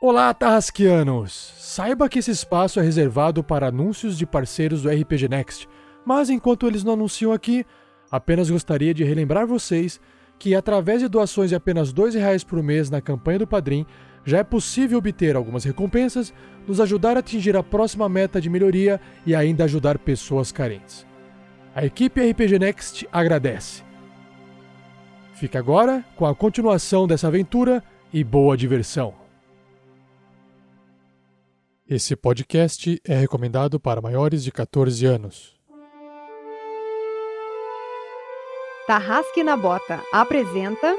Olá, Tarrasquianos! Saiba que esse espaço é reservado para anúncios de parceiros do RPG Next, mas enquanto eles não anunciam aqui, apenas gostaria de relembrar vocês que, através de doações de apenas R$ reais por mês na campanha do Padrim, já é possível obter algumas recompensas, nos ajudar a atingir a próxima meta de melhoria e ainda ajudar pessoas carentes. A equipe RPG Next agradece. Fica agora com a continuação dessa aventura e boa diversão! Esse podcast é recomendado para maiores de 14 anos. Tarrasque na Bota apresenta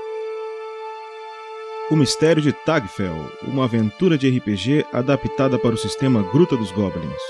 O Mistério de Tagfell, uma aventura de RPG adaptada para o sistema Gruta dos Goblins.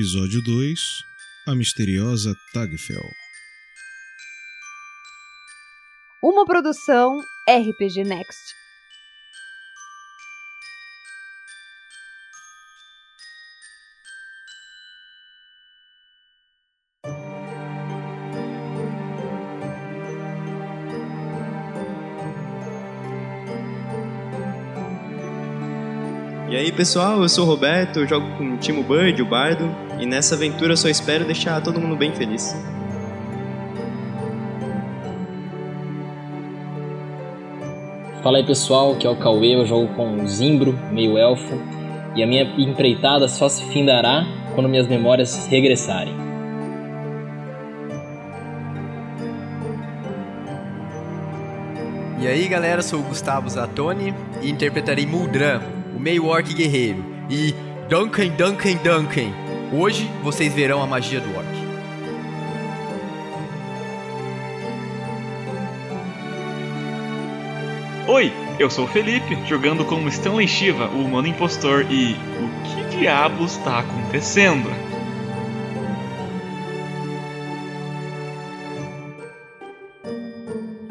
Episódio 2 A Misteriosa Tagfell uma produção RPG Next. E aí pessoal, eu sou o Roberto, eu jogo com o Timo Bird, o Bardo, e nessa aventura eu só espero deixar todo mundo bem feliz. Fala aí pessoal, que é o Cauê, eu jogo com o Zimbro, meio elfo, e a minha empreitada só se findará quando minhas memórias regressarem. E aí galera, sou o Gustavo Zatoni e interpretarei Muldran, o meio orc guerreiro, e Duncan, Duncan, Duncan. Hoje vocês verão a magia do orc. Oi, eu sou o Felipe, jogando como Stanley Shiva, o humano impostor, e o que diabos está acontecendo?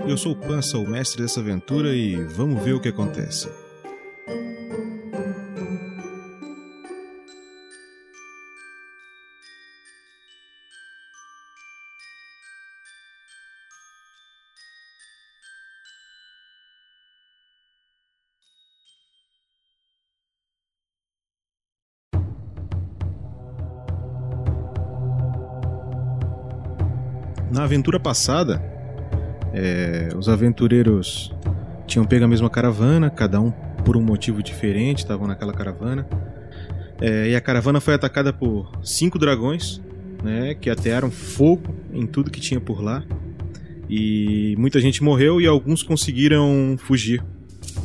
Eu sou o Pança, o mestre dessa aventura, e vamos ver o que acontece. Aventura passada, é, os aventureiros tinham pego a mesma caravana, cada um por um motivo diferente, estavam naquela caravana. É, e a caravana foi atacada por cinco dragões, né, que atearam fogo em tudo que tinha por lá. E muita gente morreu e alguns conseguiram fugir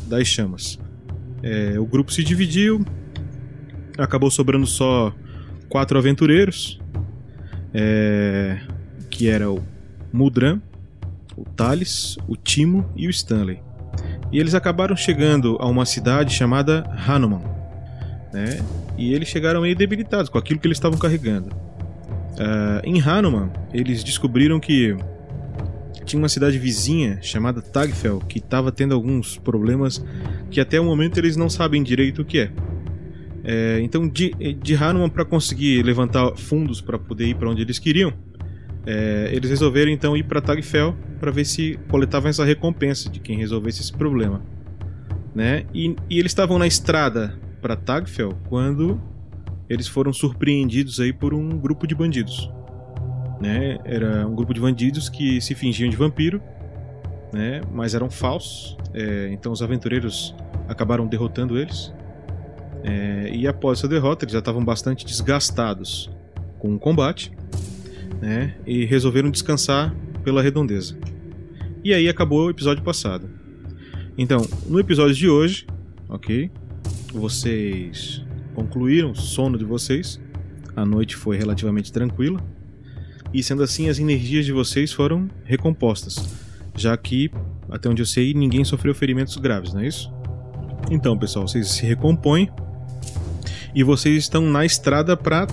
das chamas. É, o grupo se dividiu, acabou sobrando só quatro aventureiros, é, que era o Mudran, o Thales, o Timo e o Stanley. E eles acabaram chegando a uma cidade chamada Hanuman, né? E eles chegaram meio debilitados com aquilo que eles estavam carregando. Uh, em Hanuman, eles descobriram que tinha uma cidade vizinha chamada Tagfell que estava tendo alguns problemas que até o momento eles não sabem direito o que é. é então, de, de Hanuman, para conseguir levantar fundos para poder ir para onde eles queriam, é, eles resolveram então ir para Tagfell para ver se coletavam essa recompensa de quem resolvesse esse problema. Né? E, e eles estavam na estrada para Tagfell quando eles foram surpreendidos aí por um grupo de bandidos. Né? Era um grupo de bandidos que se fingiam de vampiro, né? mas eram falsos. É, então os aventureiros acabaram derrotando eles. É, e após essa derrota, eles já estavam bastante desgastados com o combate. Né? E resolveram descansar pela redondeza. E aí acabou o episódio passado. Então, no episódio de hoje, ok? Vocês concluíram o sono de vocês. A noite foi relativamente tranquila. E sendo assim, as energias de vocês foram recompostas. Já que, até onde eu sei, ninguém sofreu ferimentos graves, não é isso? Então, pessoal, vocês se recompõem. E vocês estão na estrada para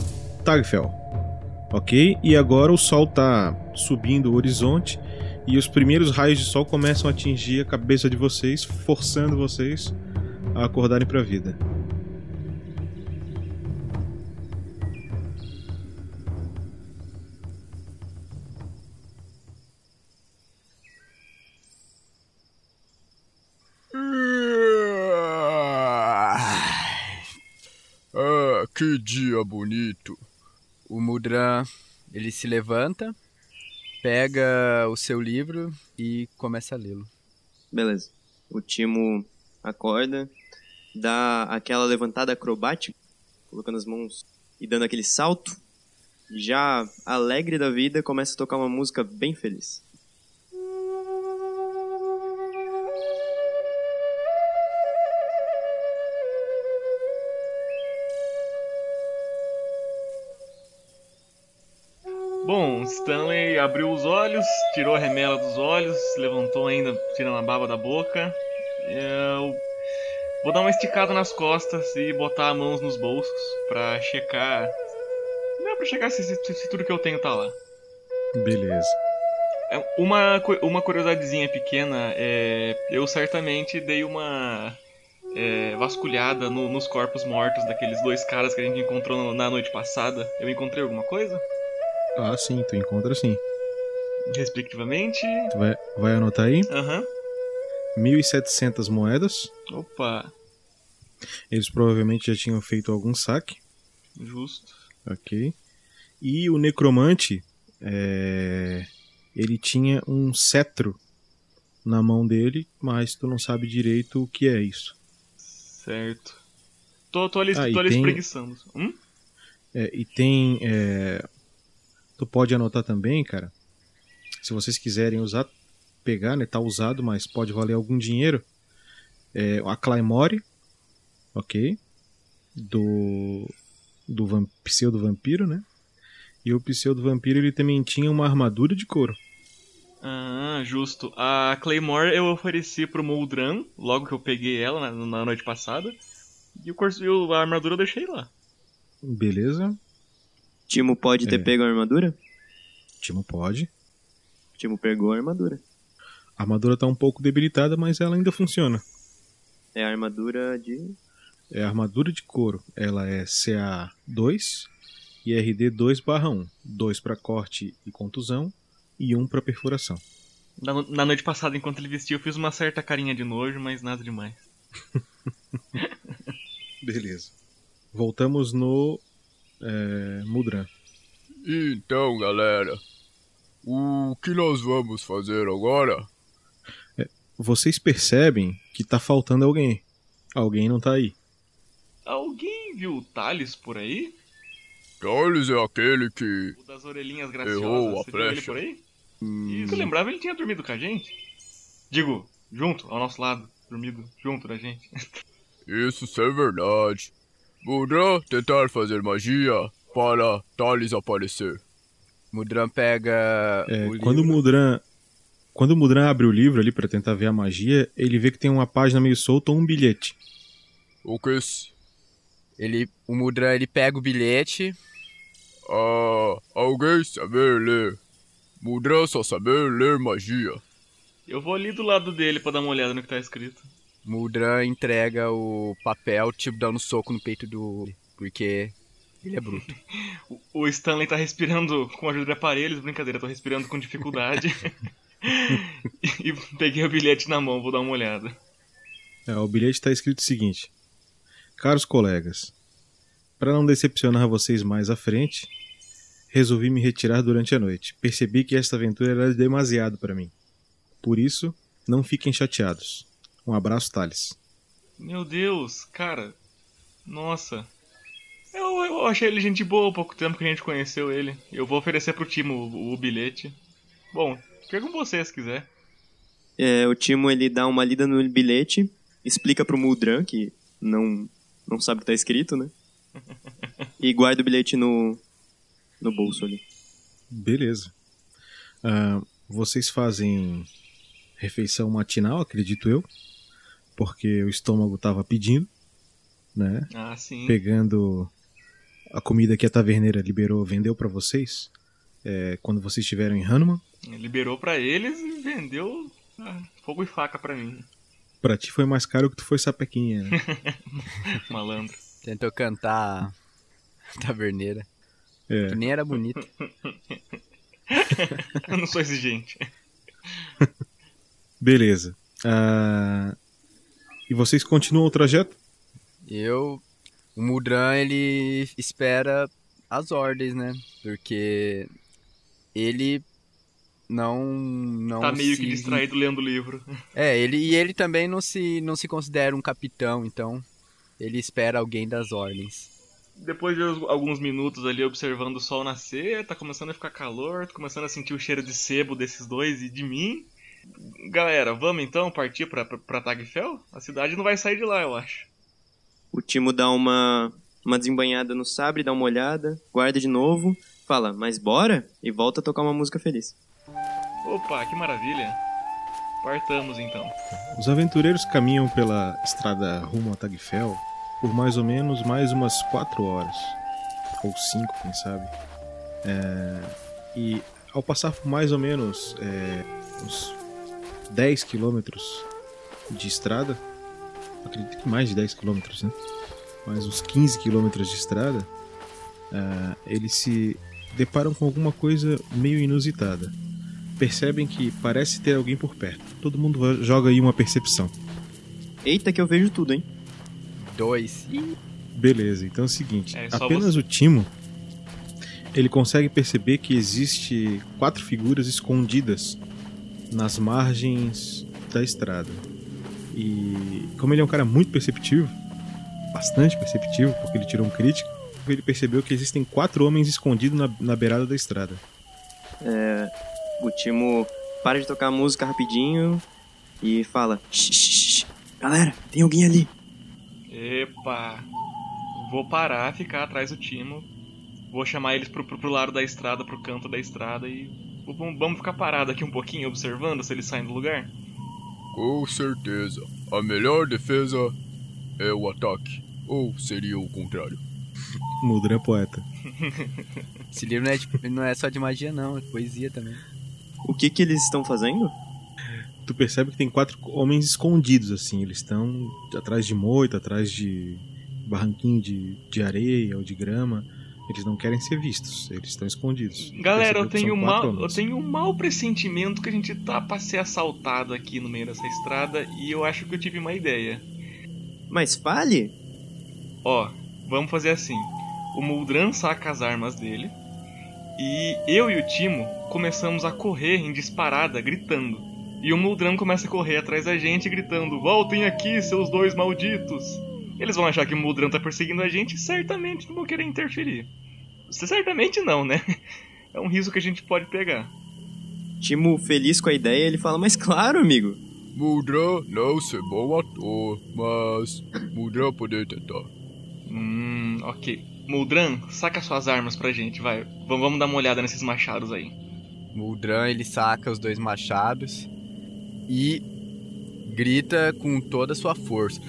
Tagfell. Ok? E agora o sol está subindo o horizonte e os primeiros raios de sol começam a atingir a cabeça de vocês, forçando vocês a acordarem para a vida. Ah, que dia bonito. O Mudra, ele se levanta, pega o seu livro e começa a lê-lo. Beleza. O Timo acorda, dá aquela levantada acrobática, colocando as mãos e dando aquele salto. Já alegre da vida, começa a tocar uma música bem feliz. Bom, Stanley abriu os olhos, tirou a remela dos olhos, levantou ainda, tirando a baba da boca. Eu vou dar uma esticada nas costas e botar as mãos nos bolsos pra checar. Não, pra checar se, se- se tudo que eu tenho tá lá. Beleza. É, Uma, uma curiosidadezinha pequena, é, eu certamente dei uma é, vasculhada no- nos corpos mortos daqueles dois caras que a gente encontrou na noite passada. Eu encontrei alguma coisa? Ah, sim, tu encontra sim. Respectivamente. Tu vai, vai anotar aí? Aham. 1.700 moedas. Opa, Eles provavelmente já tinham feito algum saque. justo. Ok. E o necromante, é, ele tinha um cetro na mão dele, mas tu não sabe direito o que é isso. Certo. Tô, tô ali, Ah, tô ali tem- espreguiçando. Hum? É, e tem. é, tu pode anotar também, cara. Se vocês quiserem usar, pegar, né? Tá usado, mas pode valer algum dinheiro. É, a Claymore, ok? Do. Do vam, pseudo vampiro, né? E o pseudo vampiro ele também tinha uma armadura de couro. Ah, justo. A Claymore eu ofereci pro Moldran, logo que eu peguei ela na, na noite passada. E o corso, e a armadura eu deixei lá. Beleza? Timo pode ter É. pego a armadura? Timo pode. Timo pegou a armadura. A armadura tá um pouco debilitada, mas ela ainda funciona. É a armadura de. É a armadura de couro. Ela é CA2 e RD 2/1. 2 para corte e contusão e 1 para perfuração. Na, na noite passada, enquanto ele vestia, eu fiz uma certa carinha de nojo, mas nada demais. Beleza. Voltamos no é, Mudran. Então, galera, o que nós vamos fazer agora? Vocês percebem que tá faltando alguém. Alguém não tá aí. Alguém viu o Thales por aí? Thales é aquele que. O das orelhinhas graciosas. Errou a Você viu ele flecha. por aí? Hum, Isso, eu lembrava, ele tinha dormido com a gente. Digo, junto, ao nosso lado. Dormido junto da gente. Isso é verdade. Mudran tentar fazer magia para Thales aparecer. Mudran pega. É, o quando o. Mudran. Quando o Mudran abre o livro ali pra tentar ver a magia, ele vê que tem uma página meio solta ou um bilhete. O que? Ele, o Mudran ele pega o bilhete. Ah, alguém saber ler. Mudran só saber ler magia. Eu vou ali do lado dele pra dar uma olhada no que tá escrito. Mudran entrega o papel, tipo, dando um soco no peito do. Porque ele é bruto. O- Stanley tá respirando com a ajuda de aparelhos, brincadeira, tô respirando com dificuldade. e peguei o bilhete na mão, vou dar uma olhada. É, o bilhete está escrito o seguinte: Caros colegas, para não decepcionar vocês mais à frente, resolvi me retirar durante a noite. Percebi que esta aventura era demasiado para mim. Por isso, não fiquem chateados. Um abraço, Thales. Meu Deus, cara. Nossa. Eu, eu achei ele gente boa, há pouco tempo que a gente conheceu ele. Eu vou oferecer pro Timo o, o bilhete. Bom, fica com você se quiser. É, o Timo ele dá uma lida no bilhete, explica pro Muldran, que não, não sabe o que tá escrito, né? E guarda o bilhete no, no bolso ali. Beleza. Ah, vocês fazem refeição matinal, acredito eu, porque o estômago estava pedindo, né? Ah, sim. Pegando a comida que a taverneira liberou, vendeu para vocês é, quando vocês estiveram em Hanuman. Liberou pra eles e vendeu ah, fogo e faca pra mim. Pra ti foi mais caro que tu foi sapequinha, né? Malandro. Tentou cantar taverneira. É. Que nem era bonito. Eu não sou exigente. Beleza. Ah, e vocês continuam o trajeto? Eu. O Mudran, ele espera as ordens, né? Porque ele não. não Tá meio se... que distraído lendo o livro. É, ele, e ele também não se, não se considera um capitão, então ele espera alguém das ordens. Depois de alguns minutos ali observando o sol nascer, tá começando a ficar calor, tô começando a sentir o cheiro de sebo desses dois e de mim. Galera, vamos então partir pra, pra, pra Tagfel? A cidade não vai sair de lá, eu acho. O Timo dá uma, uma desembanhada no sabre, dá uma olhada, guarda de novo, fala, mas bora? E volta a tocar uma música feliz. Opa, que maravilha. Partamos então. Os aventureiros caminham pela estrada rumo a Tagfel por mais ou menos mais umas 4 horas. Ou 5, quem sabe. É, e ao passar por mais ou menos é, uns 10 quilômetros de estrada, acredito que mais de 10 quilômetros, né? Mais uns 15 quilômetros de estrada, é, eles se deparam com alguma coisa meio inusitada. Percebem que parece ter alguém por perto. Todo mundo joga aí uma percepção. Eita que eu vejo tudo, hein? Dois. Ih, Beleza, então é o seguinte, É, apenas você- o Timo ele consegue perceber que existe quatro figuras escondidas nas margens da estrada. E como ele é um cara muito perceptivo, bastante perceptivo, porque ele tirou um crítico, ele percebeu que existem quatro homens escondidos na, na beirada da estrada. O Timo para de tocar a música rapidinho e fala: "Shh, shh, shh. Galera, tem alguém ali. Epa! Vou parar, ficar atrás do Timo. Vou chamar eles pro, pro, pro lado da estrada, pro canto da estrada e. Vamos ficar parado aqui um pouquinho observando se eles saem do lugar? Com certeza. A melhor defesa é o ataque. Ou seria o contrário. Muldran é poeta. Esse livro não é, de- não é só de magia, não, é poesia também. O que que eles estão fazendo? Tu percebe que tem quatro homens escondidos, assim. Eles estão atrás de moita, atrás de barranquinho de, de areia ou de grama. Eles não querem ser vistos, eles estão escondidos. Galera, eu tenho, um mal, eu tenho um mau pressentimento que a gente tá pra ser assaltado aqui no meio dessa estrada e eu acho que eu tive uma ideia. Mas fale! Ó, vamos fazer assim. O Muldran saca as armas dele e eu e o Timo começamos a correr em disparada, gritando. E o Muldran começa a correr atrás da gente, gritando: Voltem aqui, seus dois malditos! Eles vão achar que o Muldran tá perseguindo a gente e certamente não vão querer interferir. Certamente não, né? É um risco que a gente pode pegar. Timo, feliz com a ideia, ele fala: Mas claro, amigo. Mudra não ser bom ator, mas Mudra poder tentar. Hum, ok. Muldran, saca suas armas pra gente, vai. Vamos vamos dar uma olhada nesses machados aí. Muldran ele saca os dois machados e grita com toda a sua força.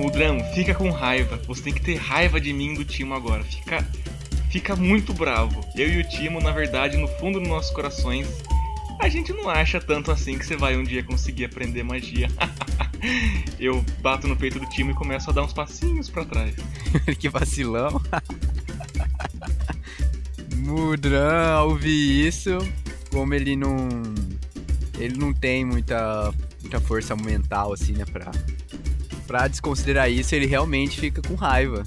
Muldran, fica com raiva. Você tem que ter raiva de mim e do Timo agora. Fica, fica muito bravo. Eu e o Timo, na verdade, no fundo dos nossos corações, a gente não acha tanto assim que você vai um dia conseguir aprender magia. Eu bato no peito do Timo e começo a dar uns passinhos pra trás. que vacilão. Mudran, ao ouvir isso, como ele não. Ele não tem muita, muita força mental, assim, né, pra, pra desconsiderar isso, ele realmente fica com raiva.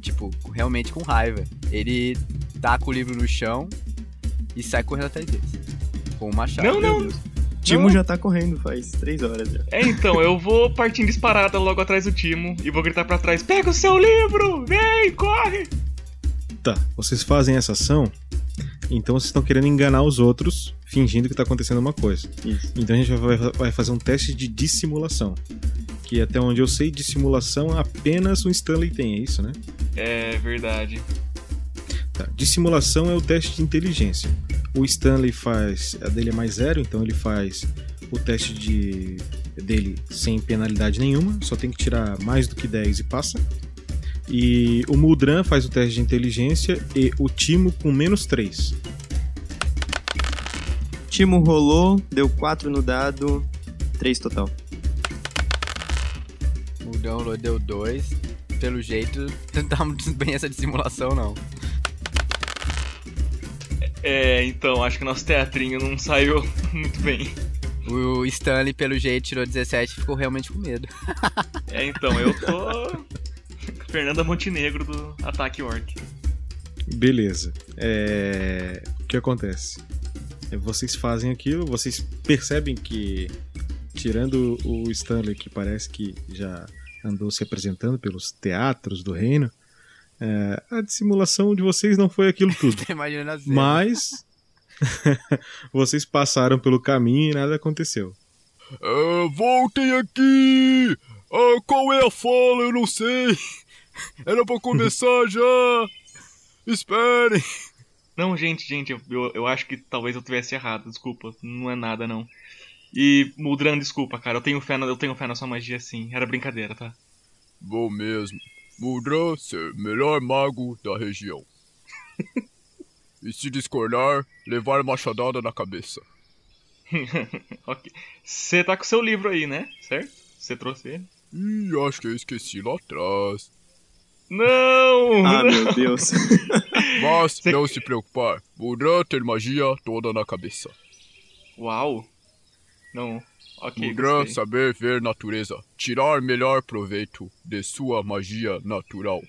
Tipo, realmente com raiva. Ele taca o livro no chão e sai correndo atrás deles. Com o machado. Não, não. Timo já tá correndo faz três horas já. É, então, eu vou partindo disparada logo atrás do Timo e vou gritar pra trás: Pega o seu livro! Vem, corre! Tá, vocês fazem essa ação, então vocês estão querendo enganar os outros, fingindo que tá acontecendo uma coisa. Isso. Então a gente vai, vai fazer um teste de dissimulação. Que até onde eu sei, dissimulação apenas o Stanley tem, é isso, né? É verdade. Tá. Dissimulação é o teste de inteligência. O Stanley faz. A dele é mais zero, então ele faz o teste de dele sem penalidade nenhuma, só tem que tirar mais do que 10 e passa. E o Muldran faz o teste de inteligência e o Timo com menos 3. Timo rolou, deu 4 no dado, 3 total. O download deu 2. Pelo jeito, não tá muito bem essa dissimulação, não. É, então, acho que nosso teatrinho não saiu muito bem. O Stanley, pelo jeito, tirou 17 e ficou realmente com medo. É, então, eu tô. Fernanda Montenegro do Ataque Orc. Beleza. É... O que acontece? É, Vocês fazem aquilo, vocês percebem que, tirando o Stanley, que parece que já andou se apresentando pelos teatros do reino, é, a dissimulação de vocês não foi aquilo tudo. Mas vocês passaram pelo caminho e nada aconteceu. Ah, voltem aqui! Ah, qual é a fala? Eu não sei! Era pra começar já! Esperem! Não, gente, gente, eu, eu, acho que talvez eu tivesse errado, desculpa. Não é nada, não. E, Muldran, desculpa, cara, eu tenho fé na, eu tenho fé na sua magia, sim. Era brincadeira, tá? Vou mesmo. Muldran ser melhor mago da região. e se discordar, levar machadada na cabeça. ok. Você tá com seu livro aí, né? Certo? Você trouxe ele? Ih, acho que eu esqueci lá atrás. Não! Ah, não. meu Deus. Mas Cê- não se preocupar, Muldran ter magia toda na cabeça. Uau! Não. Ok, gostei. saber ver natureza, tirar melhor proveito de sua magia natural.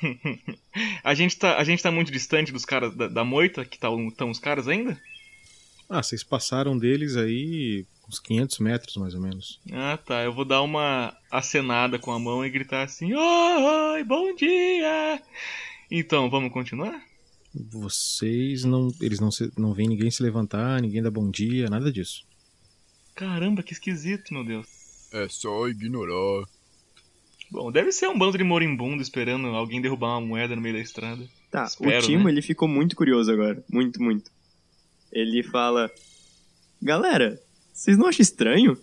a, gente tá, a gente tá muito distante dos caras da, da moita, que estão tá, os caras ainda? Ah, vocês passaram deles aí uns 500 metros mais ou menos. Ah, tá. Eu vou dar uma acenada com a mão e gritar assim: Oi, bom dia! Então, vamos continuar? Vocês não. Eles não, se, não veem ninguém se levantar, ninguém dá bom dia, nada disso. Caramba, que esquisito, meu Deus. É só ignorar. Bom, deve ser um bando de moribundo esperando alguém derrubar uma moeda no meio da estrada. Tá, Espero, o Timo, né? ele ficou muito curioso agora. Muito, muito. Ele fala... Galera, vocês não acham estranho?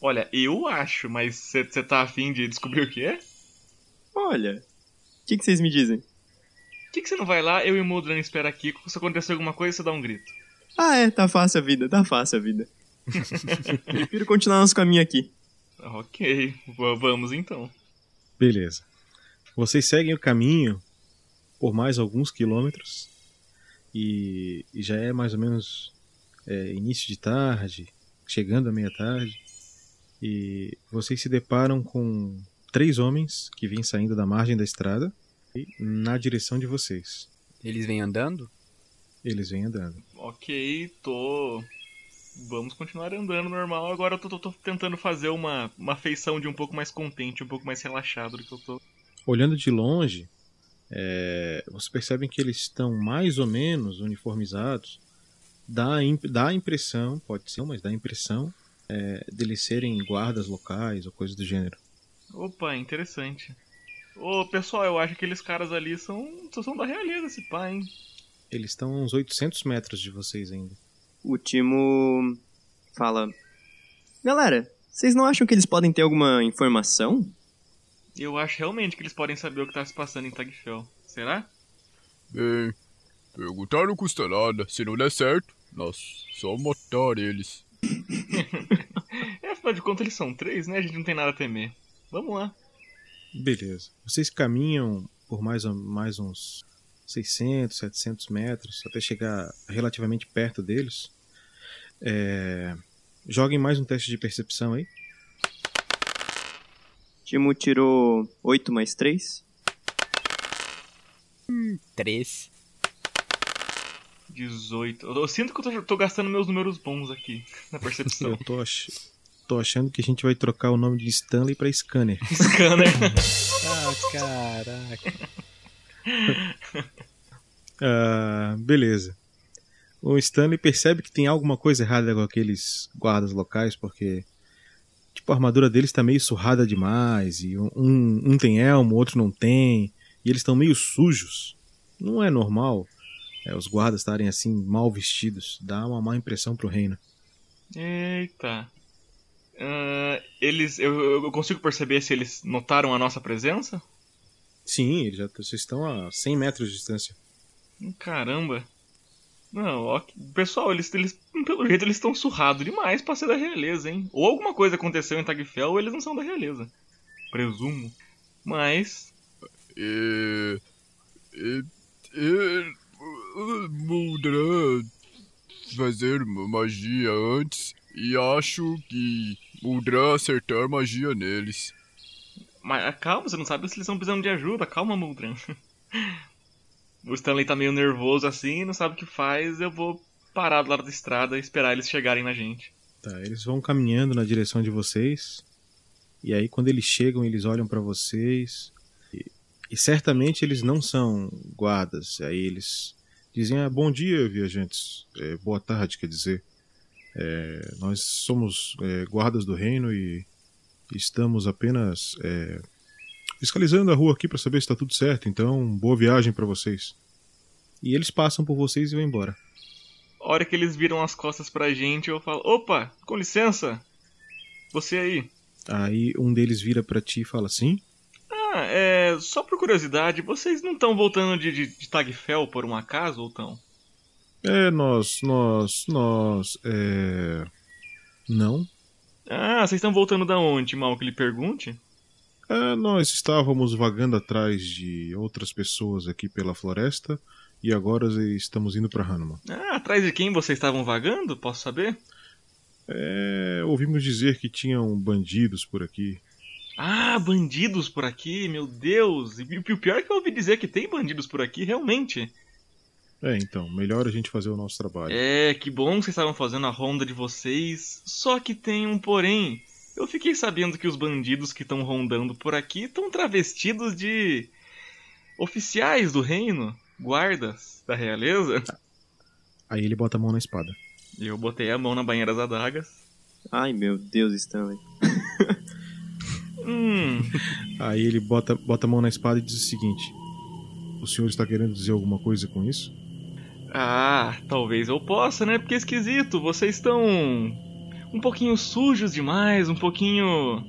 Olha, eu acho, mas você tá afim de descobrir o que é? Olha, o que vocês me dizem? Por que você não vai lá, eu e o Muldran espera aqui, se acontecer alguma coisa, você dá um grito. Ah, é, tá fácil a vida, tá fácil a vida. Prefiro continuar nosso caminho aqui. Ok, vamos então. Beleza. Vocês seguem o caminho por mais alguns quilômetros e, e já é mais ou menos é, início de tarde, chegando à meia-tarde, e vocês se deparam com três homens que vêm saindo da margem da estrada e na direção de vocês. Eles vêm andando? Eles vêm andando. Ok, tô. Vamos continuar andando normal. Agora eu tô, tô- tô tentando fazer uma, uma feição de um pouco mais contente, um pouco mais relaxado do que eu tô. Olhando de longe, é, vocês percebem que eles estão mais ou menos uniformizados. Dá dá a impressão, pode ser, mas dá a impressão é, deles serem guardas locais ou coisa do gênero. Opa, interessante. Ô, pessoal, eu acho que aqueles caras ali são, são da realeza, esse pá, hein? Eles estão a uns 800 metros de vocês ainda. O Timo fala... Galera, vocês não acham que eles podem ter alguma informação? Eu acho realmente que eles podem saber o que tá se passando em Tagfell. Será? Bem, perguntar não custa nada. Se não der certo, nós só matar eles. É, afinal de contas eles são três, né? A gente não tem nada a temer. Vamos lá. Beleza. Vocês caminham por mais, mais uns 600, 700 metros até chegar relativamente perto deles. É, Joguem mais um teste de percepção aí. Timo tirou 8 mais 3. Três. 18. Eu sinto que eu tô, tô gastando meus números bons aqui na percepção. Eu tô, ach... tô achando que a gente vai trocar o nome de Stanley pra Scanner. Scanner. Ah, caraca. Ah, beleza. O Stanley percebe que tem alguma coisa errada com aqueles guardas locais, porque tipo, a armadura deles tá meio surrada demais, e um, um tem elmo, o outro não tem, e eles estão meio sujos. Não é normal é, os guardas estarem assim mal vestidos, dá uma má impressão pro reino. Eita. Ah, eles. Eu, eu consigo perceber se eles notaram a nossa presença? Sim, eles já vocês estão a 100 metros de distância. Caramba. Não, ó, pessoal, eles, eles pelo jeito eles estão surrados demais pra ser da realeza, hein? Ou alguma coisa aconteceu em Tagfell ou eles não são da realeza. Presumo. Mas. É, é, é, Muldran fazer magia antes e acho que Muldran acertar magia neles. Mas ah, calma, você não sabe se eles estão precisando de ajuda. Calma, Muldran. O Stanley tá meio nervoso assim, não sabe o que faz. Eu vou parar do lado da estrada e esperar eles chegarem na gente. Tá, eles vão caminhando na direção de vocês. E aí quando eles chegam, eles olham pra vocês. E, e certamente eles não são guardas. Aí eles dizem: ah, "Bom dia, viajantes. É, boa tarde, quer dizer. É, nós somos é, guardas do reino e estamos apenas é, fiscalizando a rua aqui pra saber se tá tudo certo. Então, boa viagem pra vocês." E eles passam por vocês e vão embora. A hora que eles viram as costas pra gente, eu falo: opa, com licença. Você aí. Aí um deles vira pra ti e fala assim: Ah, é. Só por curiosidade, vocês não estão voltando de, de, de Tagfell por um acaso ou tão? É, nós, nós, nós, é. Não. Ah, vocês estão voltando da onde, mal que lhe pergunte? É, nós estávamos vagando atrás de outras pessoas aqui pela floresta e agora estamos indo para Hanuman. Ah, atrás de quem vocês estavam vagando? Posso saber? É, ouvimos dizer que tinham bandidos por aqui. Ah, bandidos por aqui, meu Deus! E o pior é que eu ouvi dizer que tem bandidos por aqui, realmente. É, então, melhor a gente fazer o nosso trabalho. É, que bom que vocês estavam fazendo a ronda de vocês. Só que tem um porém. Eu fiquei sabendo que os bandidos que estão rondando por aqui estão travestidos de oficiais do reino, guardas da realeza. Aí ele bota a mão na espada. Eu botei a mão na banheira das adagas. Ai, meu Deus, Stanley. Hum, Aí ele bota, bota a mão na espada e diz o seguinte: O senhor está querendo dizer alguma coisa com isso? ah, talvez eu possa, né? Porque é esquisito, vocês estão um pouquinho sujos demais, um pouquinho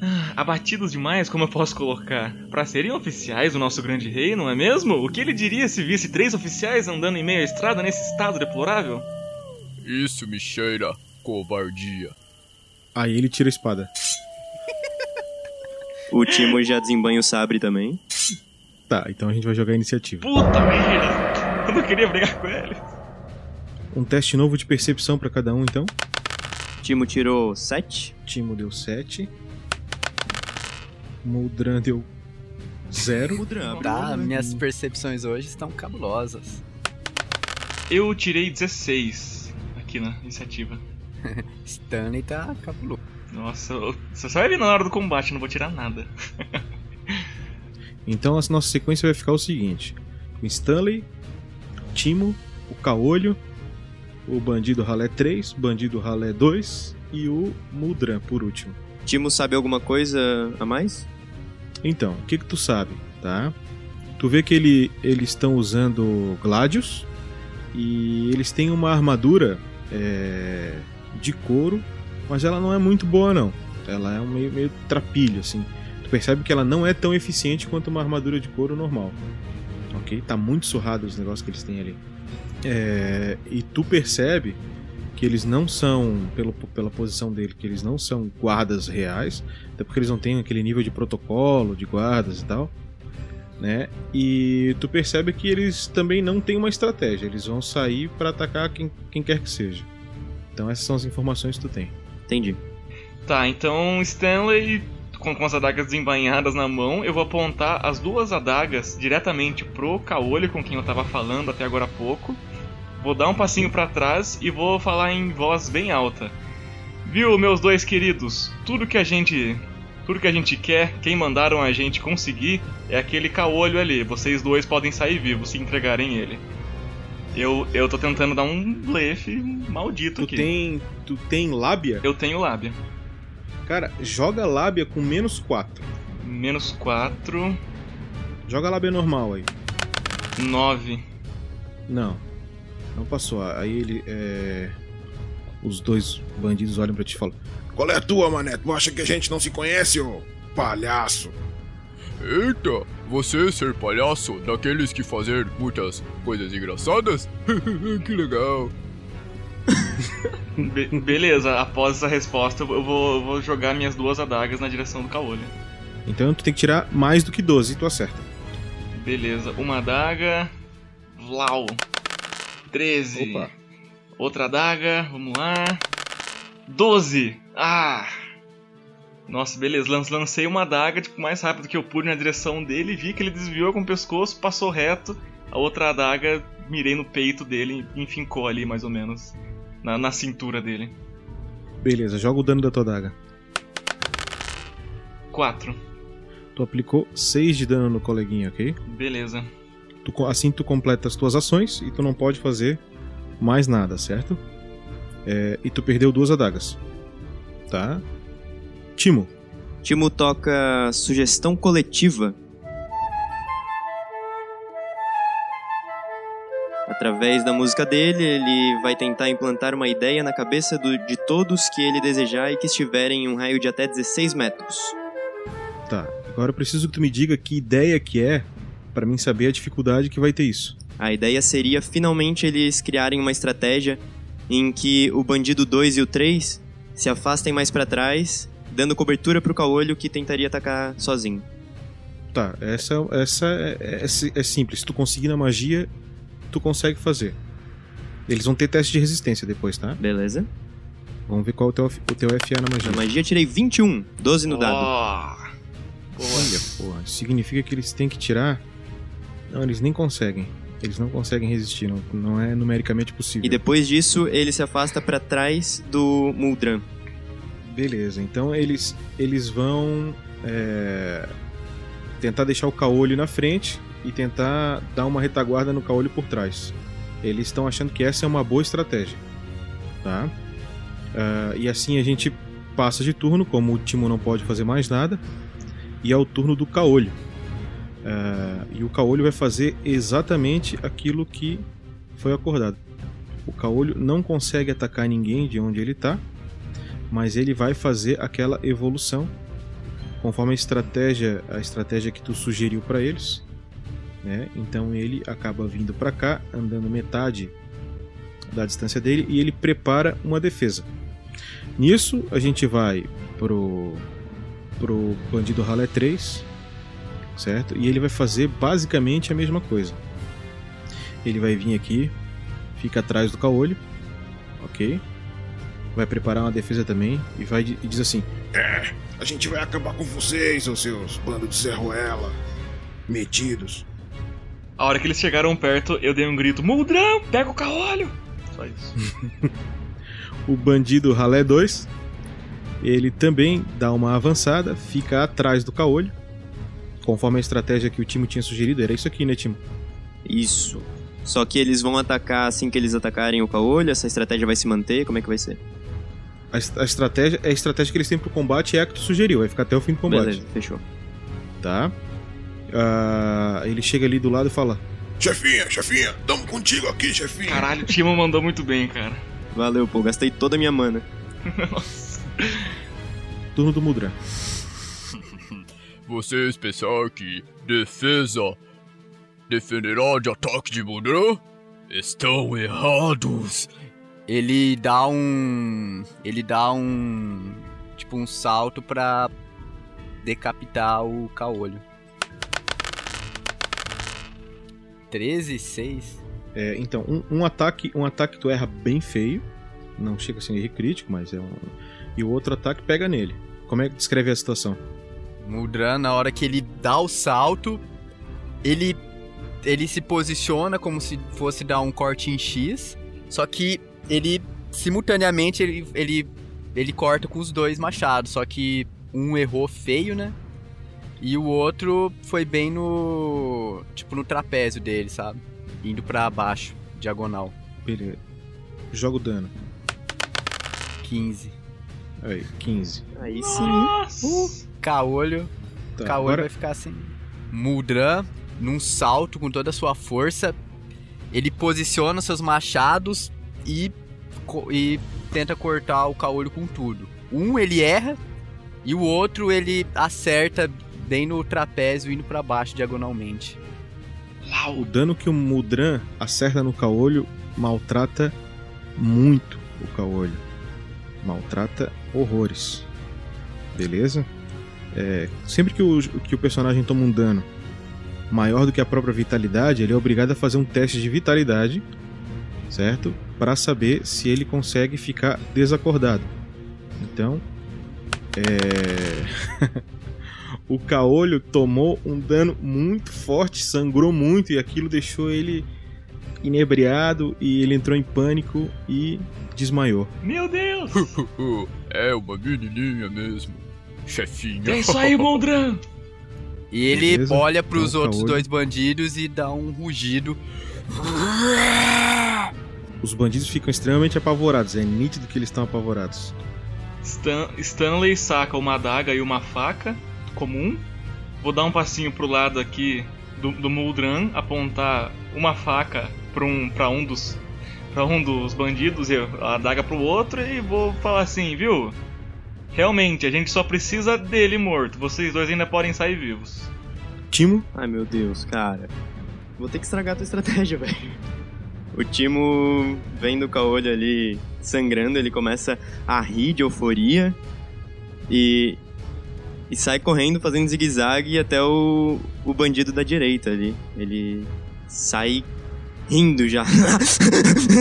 ah, abatidos demais, como eu posso colocar? Pra serem oficiais do nosso grande rei, não é mesmo? O que ele diria se visse três oficiais andando em meio à estrada nesse estado deplorável? Isso me cheira covardia. Aí ele tira a espada. O Timo já desembanha o sabre também. Tá, então a gente vai jogar a iniciativa. Puta merda! Eu não queria brigar com ele. Um teste novo de percepção pra cada um, então. Timo tirou 7. Timo deu 7. Muldran deu 0. Mudran, Tá, minhas percepções hoje estão cabulosas. Eu tirei 16 aqui na iniciativa. Stanley tá cabuloso. Nossa, só ver na hora do combate, não vou tirar nada. Então a nossa sequência vai ficar o seguinte: o Stanley, o Timo, o Caolho, o Bandido Ralé 3, o Bandido Ralé 2 e o Muldran por último. Timo sabe alguma coisa a mais? Então, o que que tu sabe, tá? Tu vê que ele, eles estão usando Gladius e eles têm uma armadura é, de couro, mas ela não é muito boa não. Ela é um meio, meio trapilho assim. Tu percebe que ela não é tão eficiente quanto uma armadura de couro normal. Ok? Tá muito surrado os negócios que eles têm ali. É, e tu percebe que eles não são, pelo, pela posição dele, que eles não são guardas reais, até porque eles não têm aquele nível de protocolo, de guardas e tal, né? E tu percebe que eles também não têm uma estratégia, eles vão sair para atacar quem, quem quer que seja. Então essas são as informações que tu tem. Entendi. Tá, então Stanley, com, com as adagas desembainhadas na mão, eu vou apontar as duas adagas diretamente pro Caolho, com quem eu tava falando até agora há pouco. vou dar um passinho para trás e vou falar em voz bem alta. Viu, meus dois queridos? Tudo que a gente tudo que a gente quer, quem mandaram a gente conseguir é aquele caolho ali. Vocês dois podem sair vivos se entregarem ele. Eu, eu tô tentando dar um blefe maldito Tu aqui. tem, tu tem lábia? Eu tenho lábia. Cara, joga lábia com menos 4. Menos 4, Joga lábia normal aí. 9. Não. Não passou. Aí ele. É... Os dois bandidos olham pra ti e falam: Qual é a tua, mané? Tu acha que a gente não se conhece, ô palhaço? Eita, você ser palhaço daqueles que fazer muitas coisas engraçadas? que legal. Be- beleza, após essa resposta eu vou, eu vou jogar minhas duas adagas na direção do caolho. Então tu tem que tirar mais do que 12 e tu acerta. Beleza, uma adaga. Vlau. 13. Opa. Outra adaga, vamos lá. 12. Ah! Nossa, beleza. lan- Lancei uma adaga tipo, mais rápido que eu pude na direção dele. Vi que ele desviou com o pescoço, passou reto. A outra adaga mirei no peito dele e enfincou ali, mais ou menos. Na, na cintura dele. Beleza, joga o dano da tua daga. 4. Tu aplicou 6 de dano no coleguinha, ok? Beleza. Tu assim tu completa as tuas ações e tu não pode fazer mais nada, certo? É, e tu perdeu duas adagas. Tá? Timo. Timo toca sugestão coletiva. Através da música dele, ele vai tentar implantar uma ideia na cabeça do- de todos que ele desejar e que estiverem em um raio de até 16 metros. Tá. Agora eu preciso que tu me diga que ideia que é pra mim saber a dificuldade que vai ter isso. A ideia seria finalmente eles criarem uma estratégia em que o bandido 2 e o 3 se afastem mais pra trás, dando cobertura pro caolho que tentaria atacar sozinho. Tá, essa, essa é, é- é simples. Se tu conseguir na magia, tu consegue fazer. Eles vão ter teste de resistência depois, tá? Beleza? Vamos ver qual é o teu, o teu FA na magia. Na magia tirei 21, 12 no dado. Ó. Olha, porra, significa que eles têm que tirar. Não, eles nem conseguem. Eles não conseguem resistir, não, não é numericamente possível. E depois disso, ele se afasta pra trás do Muldran. Beleza, então eles, eles vão é, tentar deixar o caolho na frente e tentar dar uma retaguarda no caolho por trás. Eles estão achando que essa é uma boa estratégia. Tá? Ah, e assim a gente passa de turno, como o Timo não pode fazer mais nada, e é o turno do caolho. Ah, e o caolho vai fazer exatamente aquilo que foi acordado. O caolho não consegue atacar ninguém de onde ele está mas ele vai fazer aquela evolução conforme a estratégia a estratégia que tu sugeriu para eles né? então ele acaba vindo para cá andando metade da distância dele e ele prepara uma defesa. Nisso a gente vai pro pro bandido ralé 3 certo? E ele vai fazer basicamente a mesma coisa. Ele vai vir aqui fica atrás do caolho ok vai preparar uma defesa também e vai e diz assim: É, a gente vai acabar com vocês, os seus bando de serroela. Metidos. A hora que eles chegaram perto, eu dei um grito: Muldrão, pega o caolho! Só isso. o bandido Ralé 2, ele também dá uma avançada, fica atrás do caolho, conforme a estratégia que o Timo tinha sugerido, era isso aqui, né, Timo? Isso. Só que eles vão atacar assim que eles atacarem o caolho, essa estratégia vai se manter, como é que vai ser? A, a estratégia, a estratégia que eles têm pro combate é a que tu sugeriu, vai ficar até o fim do combate. Beleza, fechou. Tá? Ah, ele chega ali do lado e fala: Chefinha, chefinha, tamo contigo aqui, chefinha. Caralho, o Timo mandou muito bem, cara. Valeu, pô, gastei toda a minha mana. Turno do Mudra. Vocês pensar que defesa defenderá de ataque de Mudra? Estão errados. Ele dá um. Ele dá um. Tipo, um salto pra decapitar o caolho. 13, 6. É, então, um, um ataque, um ataque tu erra bem feio, não chega a ser erro crítico, mas é um. E o outro ataque pega nele. Como é que descreve a situação? Muldran, na hora que ele dá o salto, ele ele se posiciona como se fosse dar um corte em X, só que ele simultaneamente ele, ele, ele corta com os dois machados, só que um errou feio, né? E o outro foi bem no. Tipo, no trapézio dele, sabe? Indo pra baixo, diagonal. Beleza. Joga o dano. 15. Aí, 15. Aí sim. Nossa! Caolho. Tá, Caolho agora vai ficar assim. Muldran, num salto com toda a sua força, ele posiciona seus machados e, e tenta cortar o caolho com tudo. Um ele erra e o outro ele acerta bem no trapézio indo pra baixo diagonalmente. o dano que o Mudran acerta no caolho maltrata muito o caolho. Maltrata horrores. Beleza? É, sempre que o, que o personagem toma um dano maior do que a própria vitalidade, ele é obrigado a fazer um teste de vitalidade, certo? Para saber se ele consegue ficar desacordado. Então, é... o caolho tomou um dano muito forte, sangrou muito e aquilo deixou ele inebriado e ele entrou em pânico e desmaiou. Meu Deus! é uma menininha mesmo. Chefinha. É isso aí, Moldran! E ele Beleza. olha pros Então, outros caolho. dois bandidos e dá um rugido. Os bandidos ficam extremamente apavorados, é nítido que eles estão apavorados. Stan- Stanley saca uma adaga e uma faca comum. Vou dar um passinho pro lado aqui do, do Muldran, apontar uma faca pra um, pra um dos para um dos bandidos e a adaga pro outro e vou falar assim, viu? Realmente, a gente só precisa dele morto. Vocês dois ainda podem sair vivos. Timo, Ai meu Deus, cara. Vou ter que estragar a tua estratégia, velho. O Timo, vendo o caolho ali sangrando, ele começa a rir de euforia e, e sai correndo fazendo zigue-zague até o, o bandido da direita ali. Ele sai rindo já.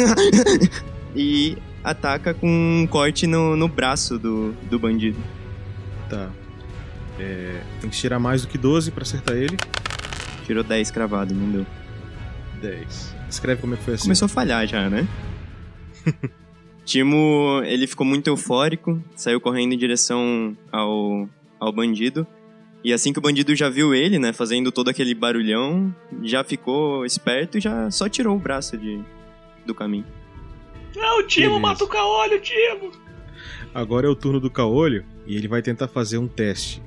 e ataca com um corte no, no braço do, do bandido. tá. É, tem que tirar mais do que 12 pra acertar ele. Tirou 10 cravado, não deu. 10. Escreve como é que foi assim. Começou a falhar já, né? Timo, ele ficou muito eufórico, saiu correndo em direção ao, ao bandido. E assim que o bandido já viu ele, né, fazendo todo aquele barulhão, já ficou esperto e já só tirou o braço de, do caminho. Não, o Timo Beleza. mata o caolho, Timo! Agora é o turno do caolho e ele vai tentar fazer um teste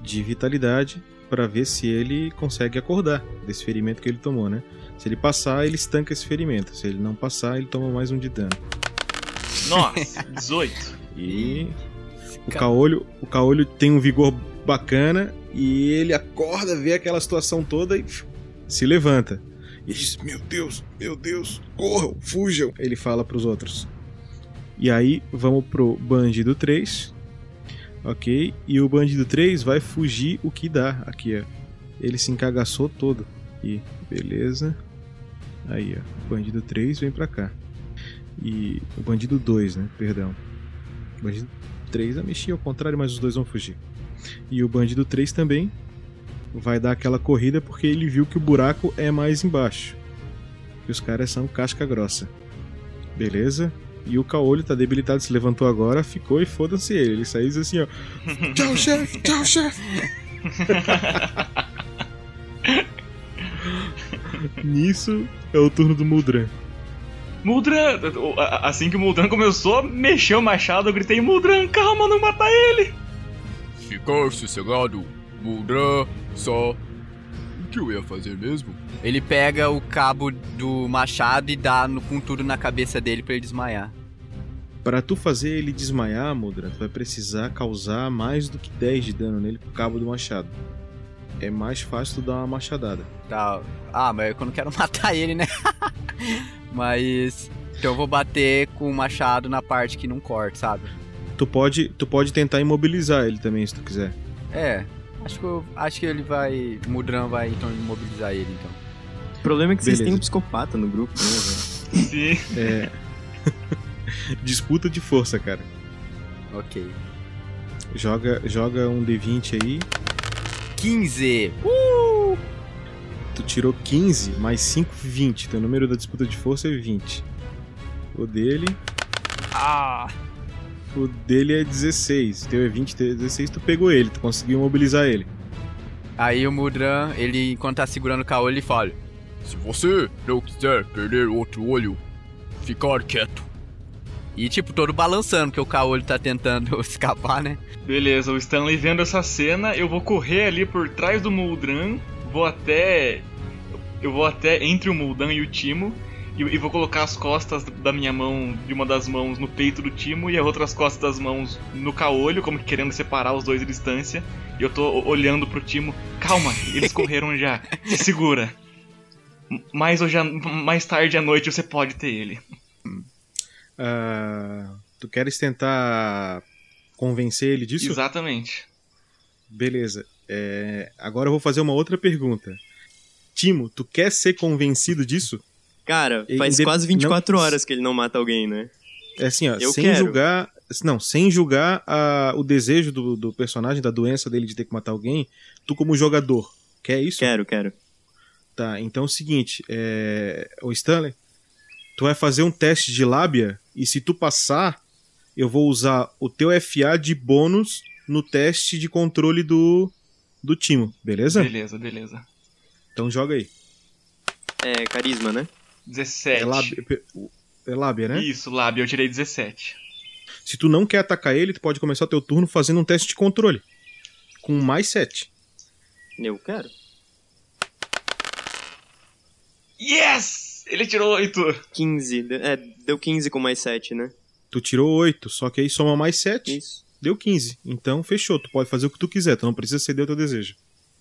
de vitalidade pra ver se ele consegue acordar desse ferimento que ele tomou, né? Se ele passar, ele estanca esse ferimento. Se ele não passar, ele toma mais um de dano. Nossa, 18. E o caolho, o caolho tem um vigor bacana e ele acorda, vê aquela situação toda e se levanta. E diz: Meu Deus, meu Deus, corram, fujam. Ele fala pros outros. E aí vamos pro bandido 3. Ok? E o bandido 3 vai fugir o que dá aqui, ó. Ele se encagaçou todo. E beleza. Aí, ó. O bandido 3 vem pra cá. E o bandido 2, né? Perdão. O bandido 3 a mexer ao contrário, mas os dois vão fugir. E o bandido 3 também vai dar aquela corrida porque ele viu que o buraco é mais embaixo. Que os caras são casca grossa. Beleza? E o caolho tá debilitado, se levantou agora, ficou e foda-se ele. Ele saiu assim, ó. Tchau, chefe! Tchau, chefe! Nisso é o turno do Muldran. Muldran, assim que o Muldran começou, mexeu o machado, eu gritei, Muldran, calma, não mata ele! Ficar sossegado, Muldran, só. O que eu ia fazer mesmo? Ele pega o cabo do machado e dá no, com tudo na cabeça dele pra ele desmaiar. Pra tu fazer ele desmaiar, Muldran, tu vai precisar causar mais do que 10 de dano nele com o cabo do machado. É mais fácil tu dar uma machadada. Tá. Ah, mas eu não quero matar ele, né? mas. Então eu vou bater com o machado na parte que não corta, sabe? Tu pode, tu pode tentar imobilizar ele também, se tu quiser. É. Acho que, eu, acho que ele vai. O Mudran vai então imobilizar ele, então. O problema é que vocês Beleza. têm um psicopata no grupo, né, velho? Sim. É. Disputa de força, cara. Ok. Joga, joga um D20 aí. 15! Uh! Tu tirou 15, mais 5, 20. Teu número da disputa de força é 20. O dele. Ah! O dele é 16. Teu é 20, teu é 16. Tu pegou ele, tu conseguiu mobilizar ele. Aí o Mudran, ele, enquanto tá segurando o caolho, ele fala: Se você não quiser perder outro olho, ficar quieto. E tipo, todo balançando, que o caolho tá tentando escapar, né? Beleza, o Stanley vendo essa cena, eu vou correr ali por trás do Muldran, vou até. Eu vou até entre o Muldan e o Timo. E, e vou colocar as costas da minha mão, de uma das mãos, no peito do Timo e as outras costas das mãos no caolho, como que querendo separar os dois à distância. E eu tô olhando pro Timo. Calma, eles correram já. Se segura. Mais, hoje, mais tarde à noite você pode ter ele. Ah, tu queres tentar convencer ele disso? Exatamente. Beleza. É, agora eu vou fazer uma outra pergunta. Timo, tu quer ser convencido disso? Cara, faz inde- quase 24 não- horas que ele não mata alguém, né? É assim, ó, Eu sem quero. julgar. Não, sem julgar a- o desejo do, do personagem, da doença dele de ter que matar alguém, tu como jogador, quer isso? Quero, quero. Tá, então é o seguinte, é... o Stanley, tu vai fazer um teste de lábia e se tu passar, eu vou usar o teu FA de bônus no teste de controle do, do Timo, beleza? Beleza, beleza. Então joga aí. É carisma, né? 17. É lábia, é lábia, né? Isso, lábia, eu tirei 17. Se tu não quer atacar ele, tu pode começar o teu turno fazendo um teste de controle. Com mais 7. Eu quero. Yes! Ele tirou 8. 15. de- É, deu 15 com mais 7, né? Tu tirou 8, só que aí soma mais 7. Isso. Deu 15. Então fechou, tu pode fazer o que tu quiser, tu não precisa ceder o teu desejo.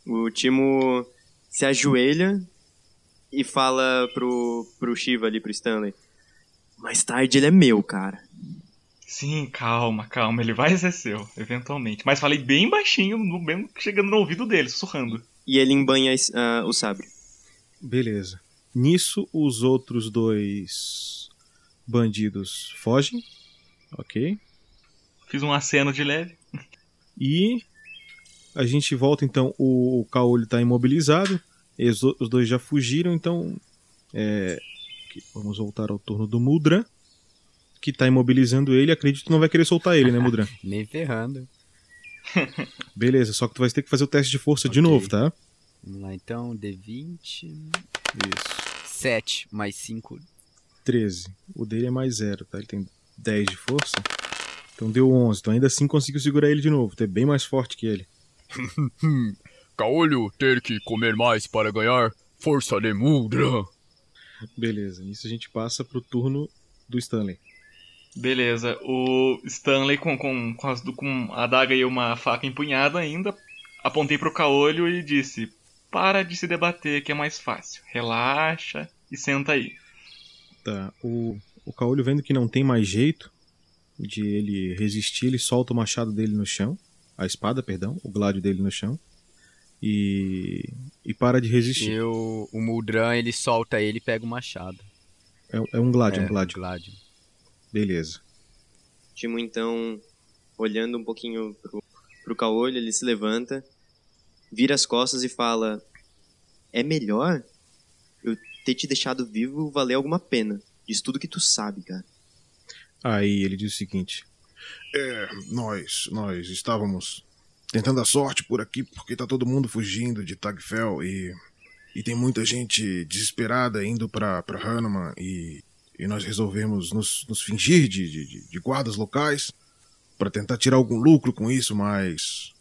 O Timo se ajoelha e fala pro, pro Shiva ali, pro Stanley. Mais tarde ele é meu, cara. Sim, calma, calma, ele vai ser seu, eventualmente. Mas falei bem baixinho, mesmo chegando no ouvido dele, sussurrando. E ele embanha ah, o sabre. Beleza. Nisso, os outros dois bandidos fogem. Ok. Fiz um aceno de leve. E a gente volta então. O, o Caolho tá imobilizado. e Os, dois já fugiram, então. é, que- vamos voltar ao turno do Mudran. Que tá imobilizando ele. Acredito que não vai querer soltar ele, né, Mudran? Nem ferrando. Beleza, só que tu vai ter que fazer o teste de força de Ok. novo, tá? Vamos lá então, D20. Isso. 7 mais 5. 13. O dele é mais 0, tá? Ele tem 10 de força. Então deu 11. Então ainda assim conseguiu segurar ele de novo. Tu é bem mais forte que ele. Caolho ter que comer mais para ganhar força de Muldra. Beleza. Nisso a gente passa pro turno do Stanley. Beleza, o Stanley com, com, com, as- com a adaga e uma faca empunhada ainda, apontei pro caolho e disse: Para de se debater, que é mais fácil. Relaxa e senta aí. Tá. O, o Caolho vendo que não tem mais jeito de ele resistir, ele solta o machado dele no chão. A espada, perdão. O gládio dele no chão. E. E para de resistir. E o, o Muldran, ele solta ele e pega o machado. É, é um gládio, É, um gládio. Gládio. Beleza. Timo, então, olhando um pouquinho pro, pro caolho, ele se levanta, vira as costas e fala: É melhor eu ter te deixado vivo valer alguma pena. Diz tudo que tu sabe, cara. Aí ele diz o seguinte: É, nós, nós estávamos tentando a sorte por aqui porque tá todo mundo fugindo de Tagfell e e tem muita gente desesperada indo pra, pra Hanuman e, e nós resolvemos nos, nos fingir de, de, de- de guardas locais pra tentar tirar algum lucro com isso, mas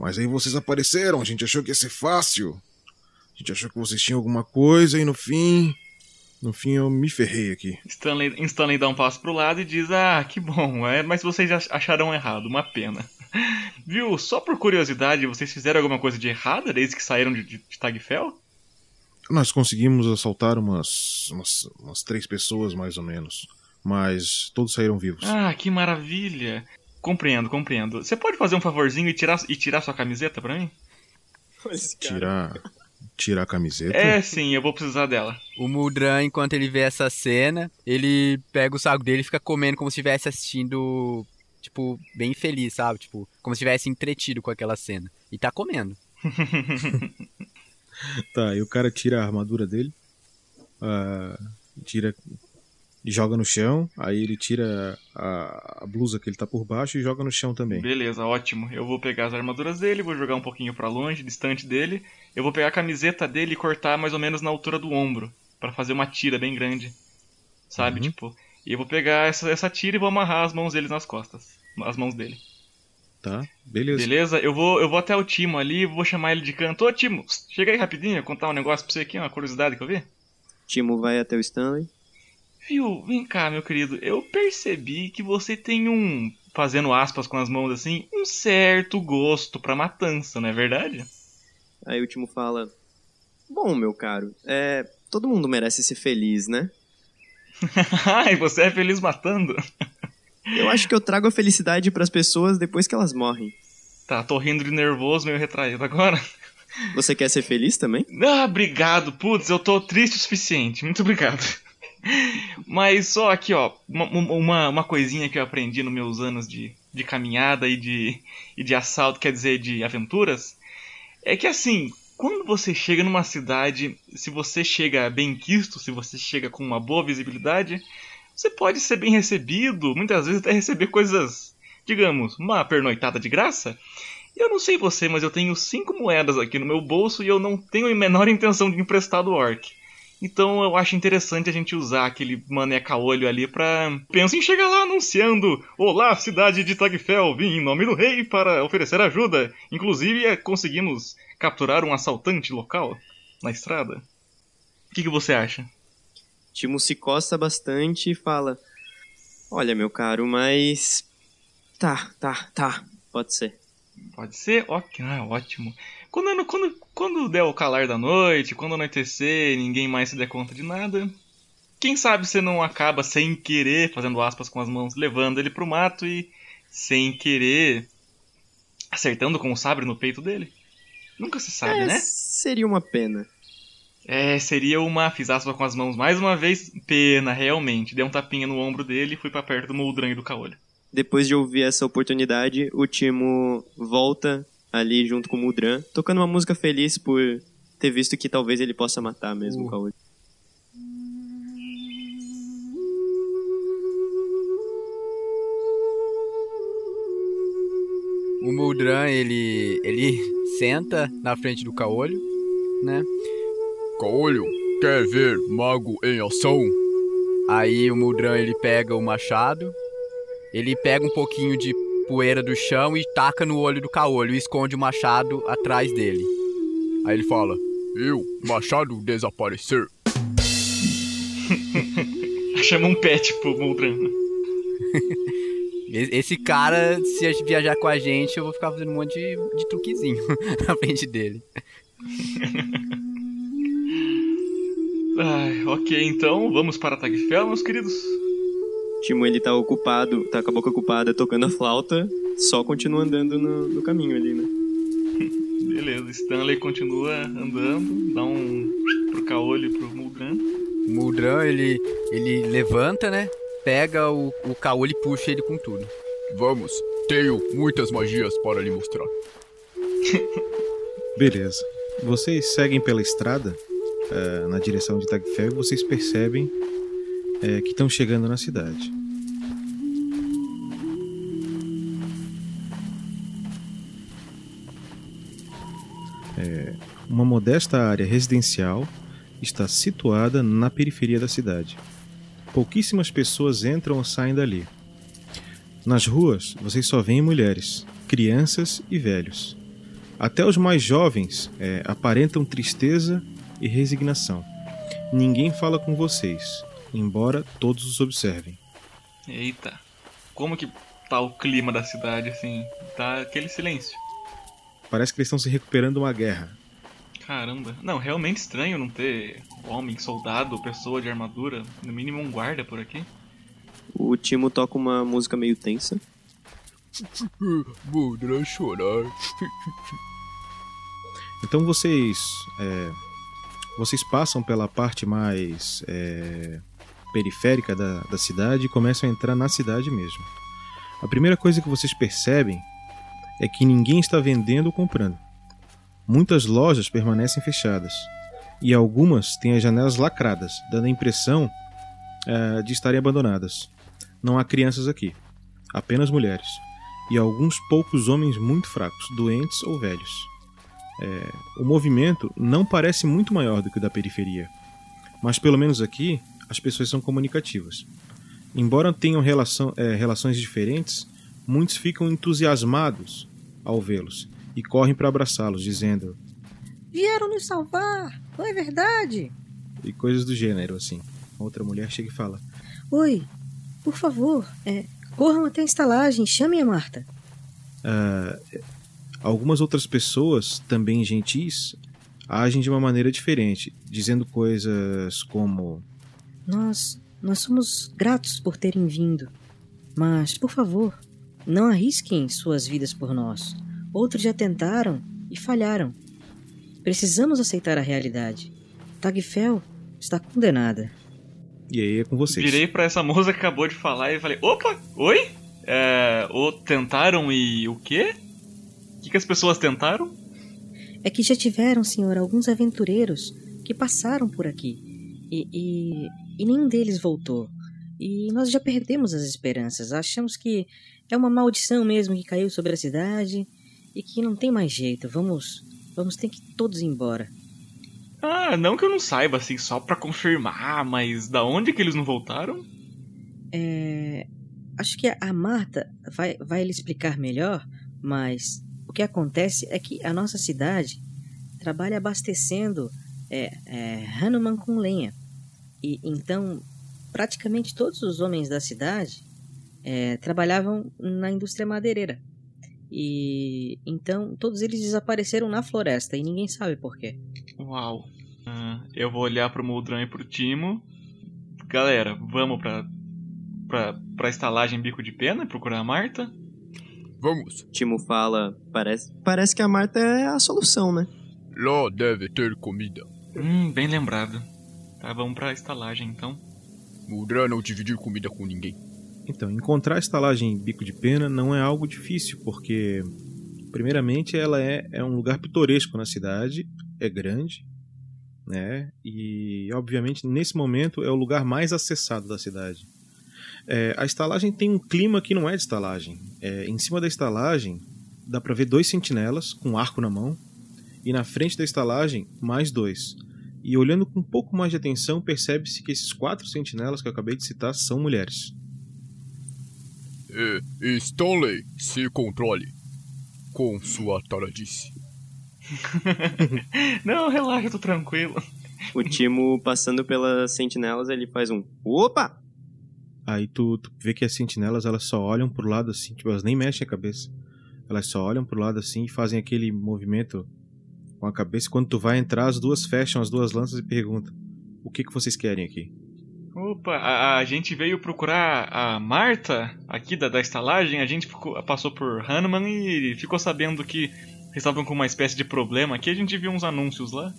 mas aí vocês apareceram, a gente achou que ia ser fácil. A gente achou que vocês tinham alguma coisa e no fim, no fim eu me ferrei aqui. Stanley, Stanley dá um passo pro lado e diz: Ah, que bom, é, mas vocês ach- acharam errado, uma pena. Viu, só por curiosidade, vocês fizeram alguma coisa de errada desde que saíram de, de, de Tagfell? Nós conseguimos assaltar umas, umas, umas três pessoas, mais ou menos. Mas todos saíram vivos. Ah, que maravilha! Compreendo, compreendo. Você pode fazer um favorzinho e tirar, e tirar sua camiseta pra mim? Tirar, tirar a camiseta? É, sim, eu vou precisar dela. O Muldran, enquanto ele vê essa cena, ele pega o saco dele e fica comendo como se estivesse assistindo, tipo, bem feliz, sabe? Tipo, como se estivesse entretido com aquela cena. E tá comendo. Tá, e o cara tira a armadura dele, ah, tira joga no chão, aí ele tira a, a blusa que ele tá por baixo e joga no chão também. Beleza, ótimo. Eu vou pegar as armaduras dele, vou jogar um pouquinho pra longe, distante dele. Eu vou pegar a camiseta dele e cortar mais ou menos na altura do ombro, Pra fazer uma tira bem grande. Sabe, Uhum. tipo. E eu vou pegar essa, essa tira e vou amarrar as mãos dele nas costas. As mãos dele. Tá, beleza. Beleza? Eu vou, eu vou até o Timo ali, vou chamar ele de canto. Ô Timo, chega aí rapidinho, contar um negócio pra você aqui, uma curiosidade que eu vi. Timo vai até o Stanley. Viu, vem cá, meu querido. Eu percebi que você tem um, fazendo aspas com as mãos assim, um certo gosto pra matança, não é verdade? Aí o Timo fala: Bom, meu caro, é. Todo mundo merece ser feliz, né? Ai, você é feliz matando? Eu acho que eu trago a felicidade pras pessoas depois que elas morrem. Tá, tô rindo de nervoso, meio retraído agora. Você quer ser feliz também? Ah, obrigado. Putz, eu tô triste o suficiente. Muito obrigado. Mas só aqui, ó, uma, uma, coisinha que eu aprendi nos meus anos de, de caminhada e de, e de assalto, quer dizer, de aventuras, é que assim, quando você chega numa cidade, se você chega bem quisto, se você chega com uma boa visibilidade, você pode ser bem recebido, muitas vezes até receber coisas, digamos, uma pernoitada de graça. Eu não sei você, mas eu tenho cinco moedas aqui no meu bolso e eu não tenho a menor intenção de emprestar do orc. Então eu acho interessante a gente usar aquele maneca-olho ali pra. Pensa em chegar lá anunciando: Olá, cidade de Tagfel, vim em nome do rei para oferecer ajuda. Inclusive eh, conseguimos capturar um assaltante local na estrada. O que, que você acha? Timo se coça bastante e fala: Olha, meu caro, mas. Tá, tá, tá, pode ser. Pode ser? Ok, ah, ótimo. Quando, quando, quando der o calar da noite, quando anoitecer, ninguém mais se der conta de nada. Quem sabe você não acaba sem querer, fazendo aspas com as mãos, levando ele pro mato e sem querer acertando com o sabre no peito dele? Nunca se sabe, É, né? Seria uma pena. É, seria uma. Fiz aspas com as mãos mais uma vez. Pena, realmente. Dei um tapinha no ombro dele e fui pra perto do Moldran e do Caolho. Depois de ouvir essa oportunidade, o Timo volta ali junto com o Mudran, tocando uma música feliz por ter visto que talvez ele possa matar mesmo o Kaori. O Muldran, ele, ele senta na frente do caolho, né? Caolho, quer ver mago em ação? Aí o Muldran, ele pega o machado, ele pega um pouquinho de poeira do chão e taca no olho do caolho e esconde o machado atrás dele. Aí ele fala: Eu, machado desaparecer. Chama um pet pro Moldran. "E- Esse cara, se a viajar com a gente, eu vou ficar fazendo um monte de, de truquezinho na frente dele. Ai, ok, então vamos para Tagfel, meus queridos. Timo, ele tá ocupado, tá com a boca ocupada tocando a flauta, só continua andando no, no caminho ali, né? Beleza, Stanley continua andando, dá um pro Caolho e pro Moldran. O Muldran, ele, ele levanta, né? Pega o, o caolho e puxa ele com tudo. Vamos, tenho muitas magias para lhe mostrar. Beleza. Vocês seguem pela estrada eh, na direção de Tagfel e vocês percebem eh, que estão chegando na cidade. É, uma modesta área residencial está situada na periferia da cidade. Pouquíssimas pessoas entram ou saem dali. Nas ruas, vocês só veem mulheres, crianças e velhos. Até os mais jovens é, aparentam tristeza e resignação. Ninguém fala com vocês, embora todos os observem. Eita, como que tá o clima da cidade, assim? Tá aquele silêncio. Parece que eles estão se recuperando de uma guerra. Caramba. Não, realmente estranho não ter homem, soldado, pessoa de armadura, no mínimo um guarda por aqui. O Timo toca uma música meio tensa. Muldran chorar. Então vocês é, vocês passam pela parte mais é, periférica da, da cidade e começam a entrar na cidade mesmo. A primeira coisa que vocês percebem é que ninguém está vendendo ou comprando. Muitas lojas permanecem fechadas e algumas têm as janelas lacradas, dando a impressão eh, de estarem abandonadas. Não há crianças aqui, apenas mulheres e alguns poucos homens muito fracos, doentes ou velhos. É, o movimento não parece muito maior do que o da periferia, mas pelo menos aqui as pessoas são comunicativas. Embora tenham relação, é, relações diferentes, muitos ficam entusiasmados ao vê-los e correm para abraçá-los, dizendo Vieram nos salvar, não é verdade? e coisas do gênero assim. Outra mulher chega e fala: Oi, por favor, é, corram até a estalagem, chamem a Marta. Ah, algumas outras pessoas, também gentis, agem de uma maneira diferente, dizendo coisas como: Nós, nós somos gratos por terem vindo. Mas, por favor, não arrisquem suas vidas por nós. Outros já tentaram e falharam. Precisamos aceitar a realidade. Tagfel está condenada. E aí é com vocês. Virei pra essa moça que acabou de falar e falei: opa, oi? É, o tentaram e o quê? O que, que as pessoas tentaram? É que já tiveram, senhor, alguns aventureiros que passaram por aqui. E, e, e nenhum deles voltou. E nós já perdemos as esperanças. Achamos que é uma maldição mesmo que caiu sobre a cidade e que não tem mais jeito. Vamos, vamos ter que todos ir embora. Ah, não que eu não saiba, assim, só pra confirmar, mas da onde que eles não voltaram? É, acho que a Marta vai, vai lhe explicar melhor, mas o que acontece é que a nossa cidade trabalha abastecendo é, é, Hanuman com lenha. E então, praticamente todos os homens da cidade é, trabalhavam na indústria madeireira. E então todos eles desapareceram na floresta e ninguém sabe por quê. Uau. Ah, eu vou olhar pro Muldran e pro Timo. Galera, vamos pra, pra, pra estalagem Bico de Pena procurar a Marta? Vamos. Timo fala, parece, parece que a Marta é a solução, né? Lá deve ter comida. Hum, bem lembrado. Tá, vamos pra estalagem então. Mudra não dividir comida com ninguém. Então, encontrar a estalagem Bico de Pena não é algo difícil, porque, primeiramente, ela é, é um lugar pitoresco na cidade, é grande, né? E, obviamente, nesse momento é o lugar mais acessado da cidade. É, a estalagem tem um clima que não é de estalagem. É, em cima da estalagem dá para ver dois sentinelas com um arco na mão, e na frente da estalagem mais dois. E olhando com um pouco mais de atenção, percebe-se que esses quatro sentinelas que eu acabei de citar são mulheres. E Stanley, se controle. Com sua taradice. não, relaxa, eu tô tranquilo. O Timo, passando pelas sentinelas, ele faz um opa! Aí tu, tu vê que as sentinelas elas só olham pro lado assim, tipo, elas nem mexem a cabeça. Elas só olham pro lado assim e fazem aquele movimento com a cabeça. Quando tu vai entrar, as duas fecham as duas lanças e perguntam: O que, que vocês querem aqui? Opa, a, a gente veio procurar a Marta aqui da, da estalagem. A gente ficou- passou por Hanuman e ficou sabendo que eles estavam com uma espécie de problema aqui. A gente viu uns anúncios lá.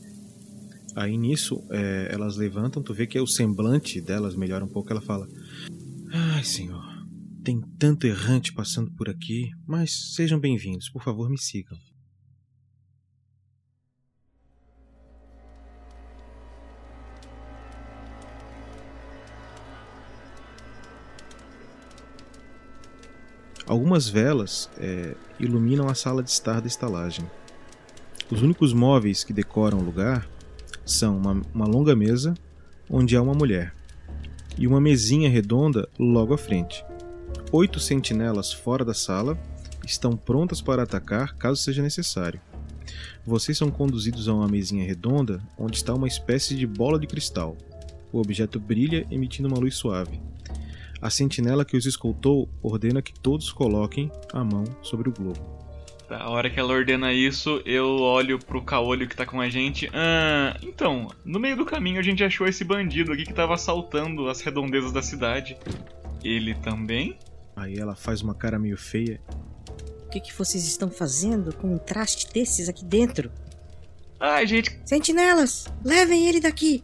Aí nisso, é, elas levantam, tu vê que o semblante delas melhora um pouco. Ela fala: Ai, senhor, tem tanto errante passando por aqui, mas sejam bem-vindos, por favor, me sigam. Algumas velas é, iluminam a sala de estar da estalagem. Os únicos móveis que decoram o lugar são uma, uma longa mesa, onde há uma mulher, e uma mesinha redonda logo à frente. Oito sentinelas fora da sala estão prontas para atacar caso seja necessário. Vocês são conduzidos a uma mesinha redonda onde está uma espécie de bola de cristal. O objeto brilha emitindo uma luz suave. A sentinela que os escoltou ordena que todos coloquem a mão sobre o globo. A hora que ela ordena isso, eu olho pro caolho que tá com a gente. Ah, então, no meio do caminho a gente achou esse bandido aqui que tava assaltando as redondezas da cidade. Ele também? Aí ela faz uma cara meio feia. O que, que vocês estão fazendo com um traste desses aqui dentro? Ai, gente. Sentinelas, levem ele daqui.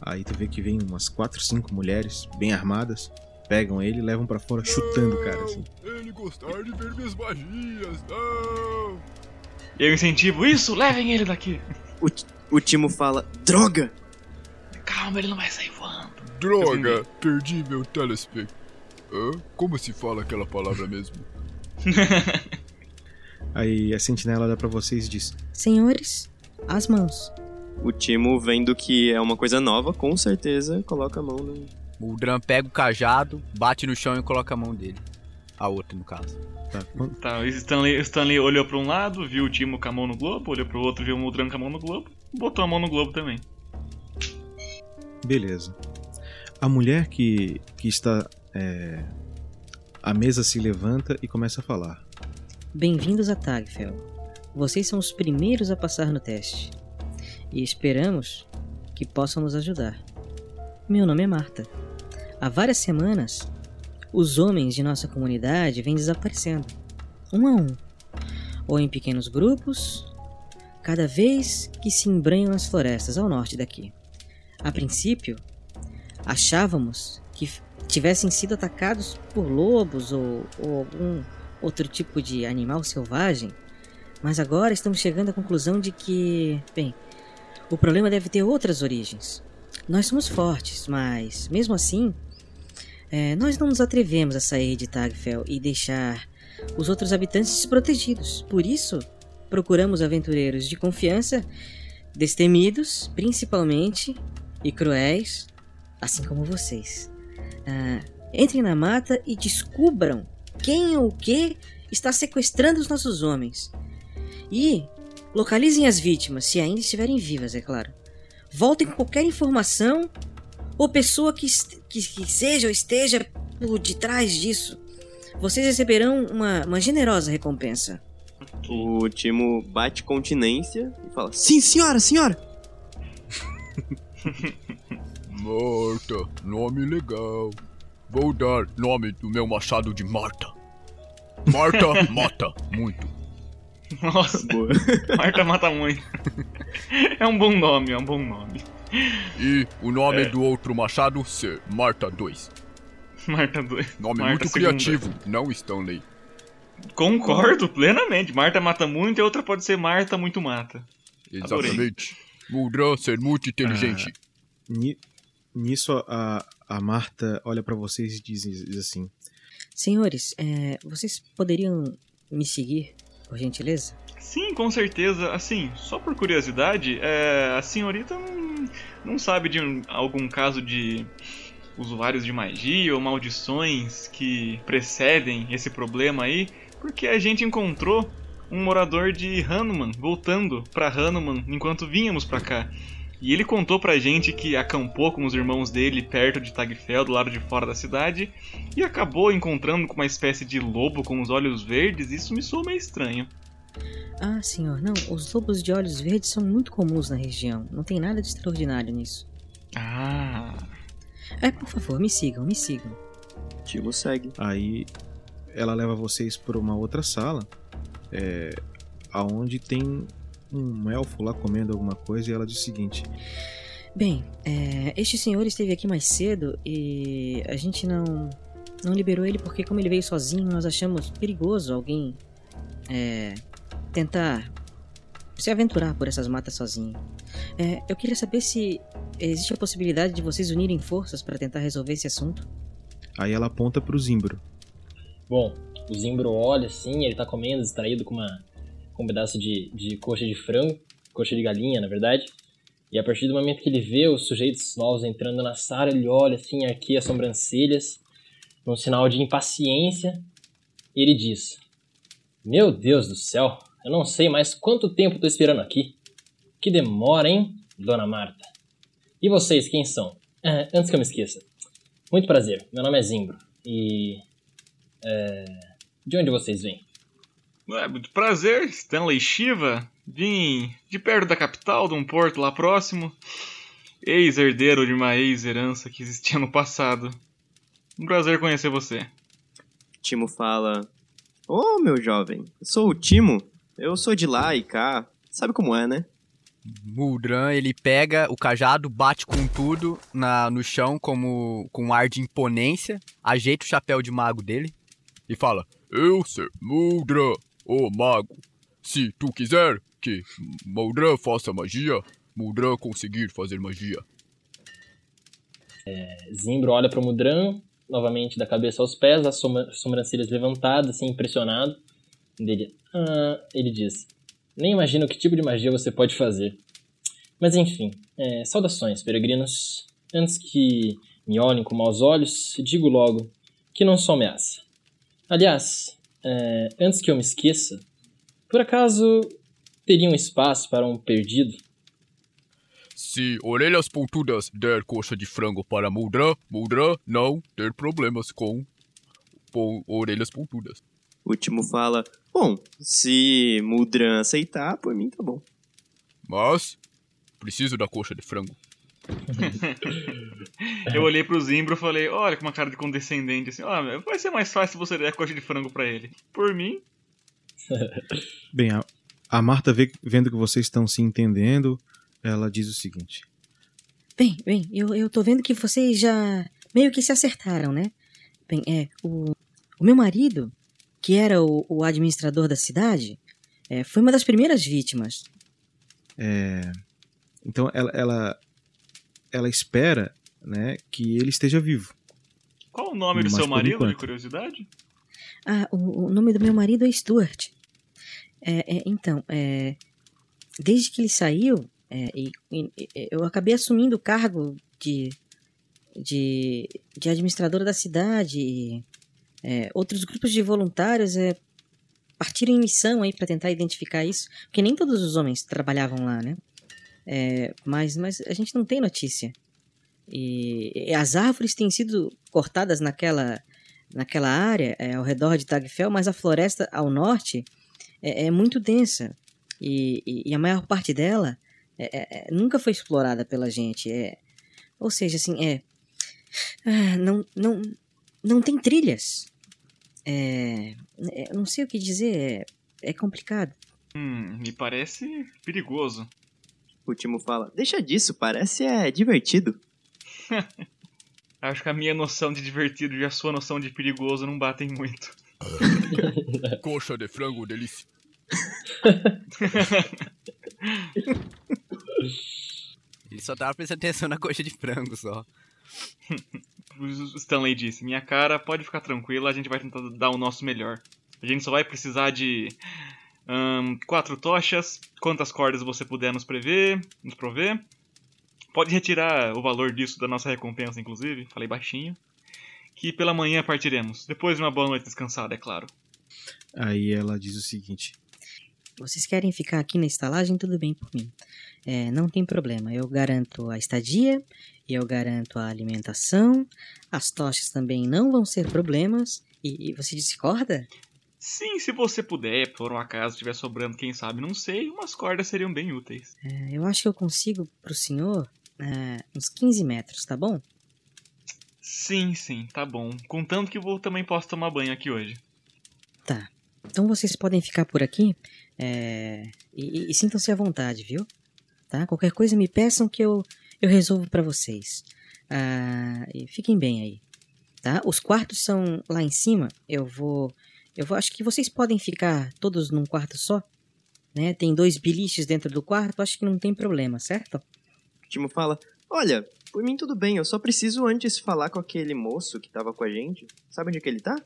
Aí tu vê que vem umas 4, 5 mulheres bem armadas, pegam ele e levam pra fora chutando o cara assim. Ele gostar de ver minhas magias, não! E eu incentivo, isso, levem ele daqui. O, o Timo fala, droga! Calma, ele não vai sair voando. Droga, perdi meu telespect. Hã? Como se fala aquela palavra mesmo? Aí a sentinela olha pra vocês e diz: Senhores, as mãos. O Timo, vendo que é uma coisa nova, com certeza coloca a mão no. O Dran pega o cajado, bate no chão e coloca a mão dele. A outra, no caso. Tá, o Stanley, Stanley olhou pra um lado, viu o Timo com a mão no globo, olhou pro outro, viu o Mudran com a mão no globo, botou a mão no globo também. Beleza. A mulher que, que está. É... A mesa se levanta e começa a falar. Bem-vindos a Tagfel. Vocês são os primeiros a passar no teste. E esperamos que possam nos ajudar. Meu nome é Marta. Há várias semanas, os homens de nossa comunidade vêm desaparecendo, um a um, ou em pequenos grupos, cada vez que se embranham nas florestas ao norte daqui. A princípio, achávamos que tivessem sido atacados por lobos ou, ou algum outro tipo de animal selvagem, mas agora estamos chegando à conclusão de que, bem, o problema deve ter outras origens. Nós somos fortes, mas mesmo assim, é, nós não nos atrevemos a sair de Tagfel e deixar os outros habitantes desprotegidos. Por isso, procuramos aventureiros de confiança, destemidos, principalmente, e cruéis, assim como vocês. Ah, entrem na mata e descubram quem ou o que está sequestrando os nossos homens. E localizem as vítimas, se ainda estiverem vivas, é claro. Voltem com qualquer informação ou pessoa que, que, que seja ou esteja por detrás disso. Vocês receberão uma, uma generosa recompensa. O Timo bate continência e fala: Sim, senhora, senhora! Marta, nome legal. Vou dar nome do meu machado de Marta. Marta mata muito. Nossa, Boa. Marta mata muito. É um bom nome, é um bom nome. E o nome É. do outro machado ser Marta 2. Marta 2. Nome Marta muito segunda. criativo, não Stanley. Concordo plenamente. Marta mata muito e a outra pode ser Marta muito mata. Exatamente. Muldran ser muito inteligente. Ni- Nisso a, a Marta olha pra vocês e diz, diz assim: Senhores, é, vocês poderiam me seguir, por gentileza? Sim, com certeza. Assim, só por curiosidade, é, a senhorita não, não sabe de um- algum caso de usuários de magia ou maldições que precedem esse problema aí? Porque a gente encontrou um morador de Hanuman voltando pra Hanuman enquanto vínhamos pra cá. E ele contou pra gente que acampou com os irmãos dele perto de Tagfel, do lado de fora da cidade, e acabou encontrando com uma espécie de lobo com os olhos verdes. Isso me soa meio estranho. Ah, senhor, não. Os lobos de olhos verdes são muito comuns na região. Não tem nada de extraordinário nisso. Ah. É, por favor, me sigam, me sigam. Timo segue. Aí ela leva vocês para uma outra sala, é, aonde tem um elfo lá comendo alguma coisa e ela diz o seguinte: Bem, é, este senhor esteve aqui mais cedo e a gente não não liberou ele porque como ele veio sozinho, nós achamos perigoso alguém é, tentar se aventurar por essas matas sozinho. É, eu queria saber se existe a possibilidade de vocês unirem forças para tentar resolver esse assunto. Aí ela aponta pro Zimbro. Bom, o Zimbro olha assim, ele tá comendo, distraído com, uma, com um pedaço de, de coxa de frango, coxa de galinha, na verdade. E a partir do momento que ele vê os sujeitos novos entrando na sala, ele olha assim, arqueia as sobrancelhas, num sinal de impaciência, e ele diz: Meu Deus do céu, eu não sei mais quanto tempo tô esperando aqui. Que demora, hein, dona Marta? E vocês, quem são? Ah, antes que eu me esqueça. Muito prazer, meu nome é Zimbro. E. É, de onde vocês vêm? É, muito prazer, Stanley Shiva. Vim de perto da capital, de um porto lá próximo. Ex-herdeiro de uma ex-herança que existia no passado. Um prazer conhecer você. Timo fala: Ô meu jovem, eu sou o Timo. Eu sou de lá e cá. Sabe como é, né? Muldran, ele pega o cajado, bate com tudo na, no chão como com um ar de imponência, ajeita o chapéu de mago dele E fala: Eu ser Muldran, o mago. Se tu quiser que Moldran faça magia, Moldran conseguir fazer magia. Zimbro olha pro Mudran, novamente da cabeça aos pés, as sobrancelhas levantadas, assim, impressionado. Ele, ah, ele diz: Nem imagino que tipo de magia você pode fazer. Mas enfim, é, saudações, peregrinos. Antes que me olhem com maus olhos, digo logo que não sou ameaça. Aliás, é, antes que eu me esqueça, por acaso teria um espaço para um perdido? Se Orelhas Pontudas der coxa de frango para Moldran, Moldran não ter problemas com, com Orelhas Pontudas. O Timo fala: Bom, se Mudran aceitar, por mim tá bom. Mas preciso da coxa de frango. Eu olhei pro Zimbro e falei, olha com uma cara de condescendente, assim, ó, vai ser mais fácil se você der a coxa de frango pra ele. Por mim, Bem, a, a Marta vê- vendo que vocês estão se entendendo, ela diz o seguinte: Bem, bem, eu, eu tô vendo que vocês já meio que se acertaram, né? Bem, é, o, o meu marido, que era o, o administrador da cidade, é, foi uma das primeiras vítimas. é, então ela, ela, ela espera né, que ele esteja vivo. qual o nome do seu marido, de curiosidade? Ah, o, o nome do meu marido é Stuart. É, é, então, é, desde que ele saiu, é, e- e- e- eu acabei assumindo o cargo de, de, de administradora da cidade. e, é, outros grupos de voluntários é, partiram em missão aí para tentar identificar isso, porque nem todos os homens trabalhavam lá, né? É, mas, mas a gente não tem notícia. E, e as árvores têm sido cortadas naquela naquela área é, ao redor de Tagfel, mas a floresta ao norte é, é muito densa e, e- e a maior parte dela é- é- é- nunca foi explorada pela gente. É, ou seja, assim, é, ah, não, não, não tem trilhas. É, é, não sei o que dizer, é, é complicado. Hum, me parece perigoso. O Timo fala: Deixa disso, parece é divertido. Acho que a minha noção de divertido e a sua noção de perigoso não batem muito. Coxa de frango, delícia. Ele só tava prestando atenção na coxa de frango só. O Stanley disse: Minha cara, pode ficar tranquila, a gente vai tentar dar o nosso melhor. A gente só vai precisar de quatro tochas, quantas cordas você puder nos prever, nos prover. Pode retirar o valor disso da nossa recompensa, inclusive. Falei baixinho. Que pela manhã partiremos. Depois de uma boa noite descansada, é claro. Aí ela diz o seguinte: Vocês querem ficar aqui na estalagem? Tudo bem por mim. É, não tem problema. Eu garanto a estadia, eu garanto a alimentação, as tochas também não vão ser problemas. E, e você discorda? Sim, se você puder, por um acaso estiver sobrando, quem sabe, não sei, umas cordas seriam bem úteis. É, eu acho que eu consigo pro senhor é, uns 15 metros, tá bom? Sim, sim, tá bom. Contanto que eu também posso tomar banho aqui hoje. Tá. Então vocês podem ficar por aqui é, e, e- e sintam-se à vontade, viu? Tá? Qualquer coisa me peçam que eu, eu resolvo pra vocês. Ah, fiquem bem aí. Tá? Os quartos são lá em cima. Eu vou. Eu vou. Acho que vocês podem ficar todos num quarto só. Né? Tem dois biliches dentro do quarto. Acho que não tem problema, certo? O Timo fala: Olha, por mim tudo bem, eu só preciso antes falar com aquele moço que tava com a gente. Sabe onde é que ele tá?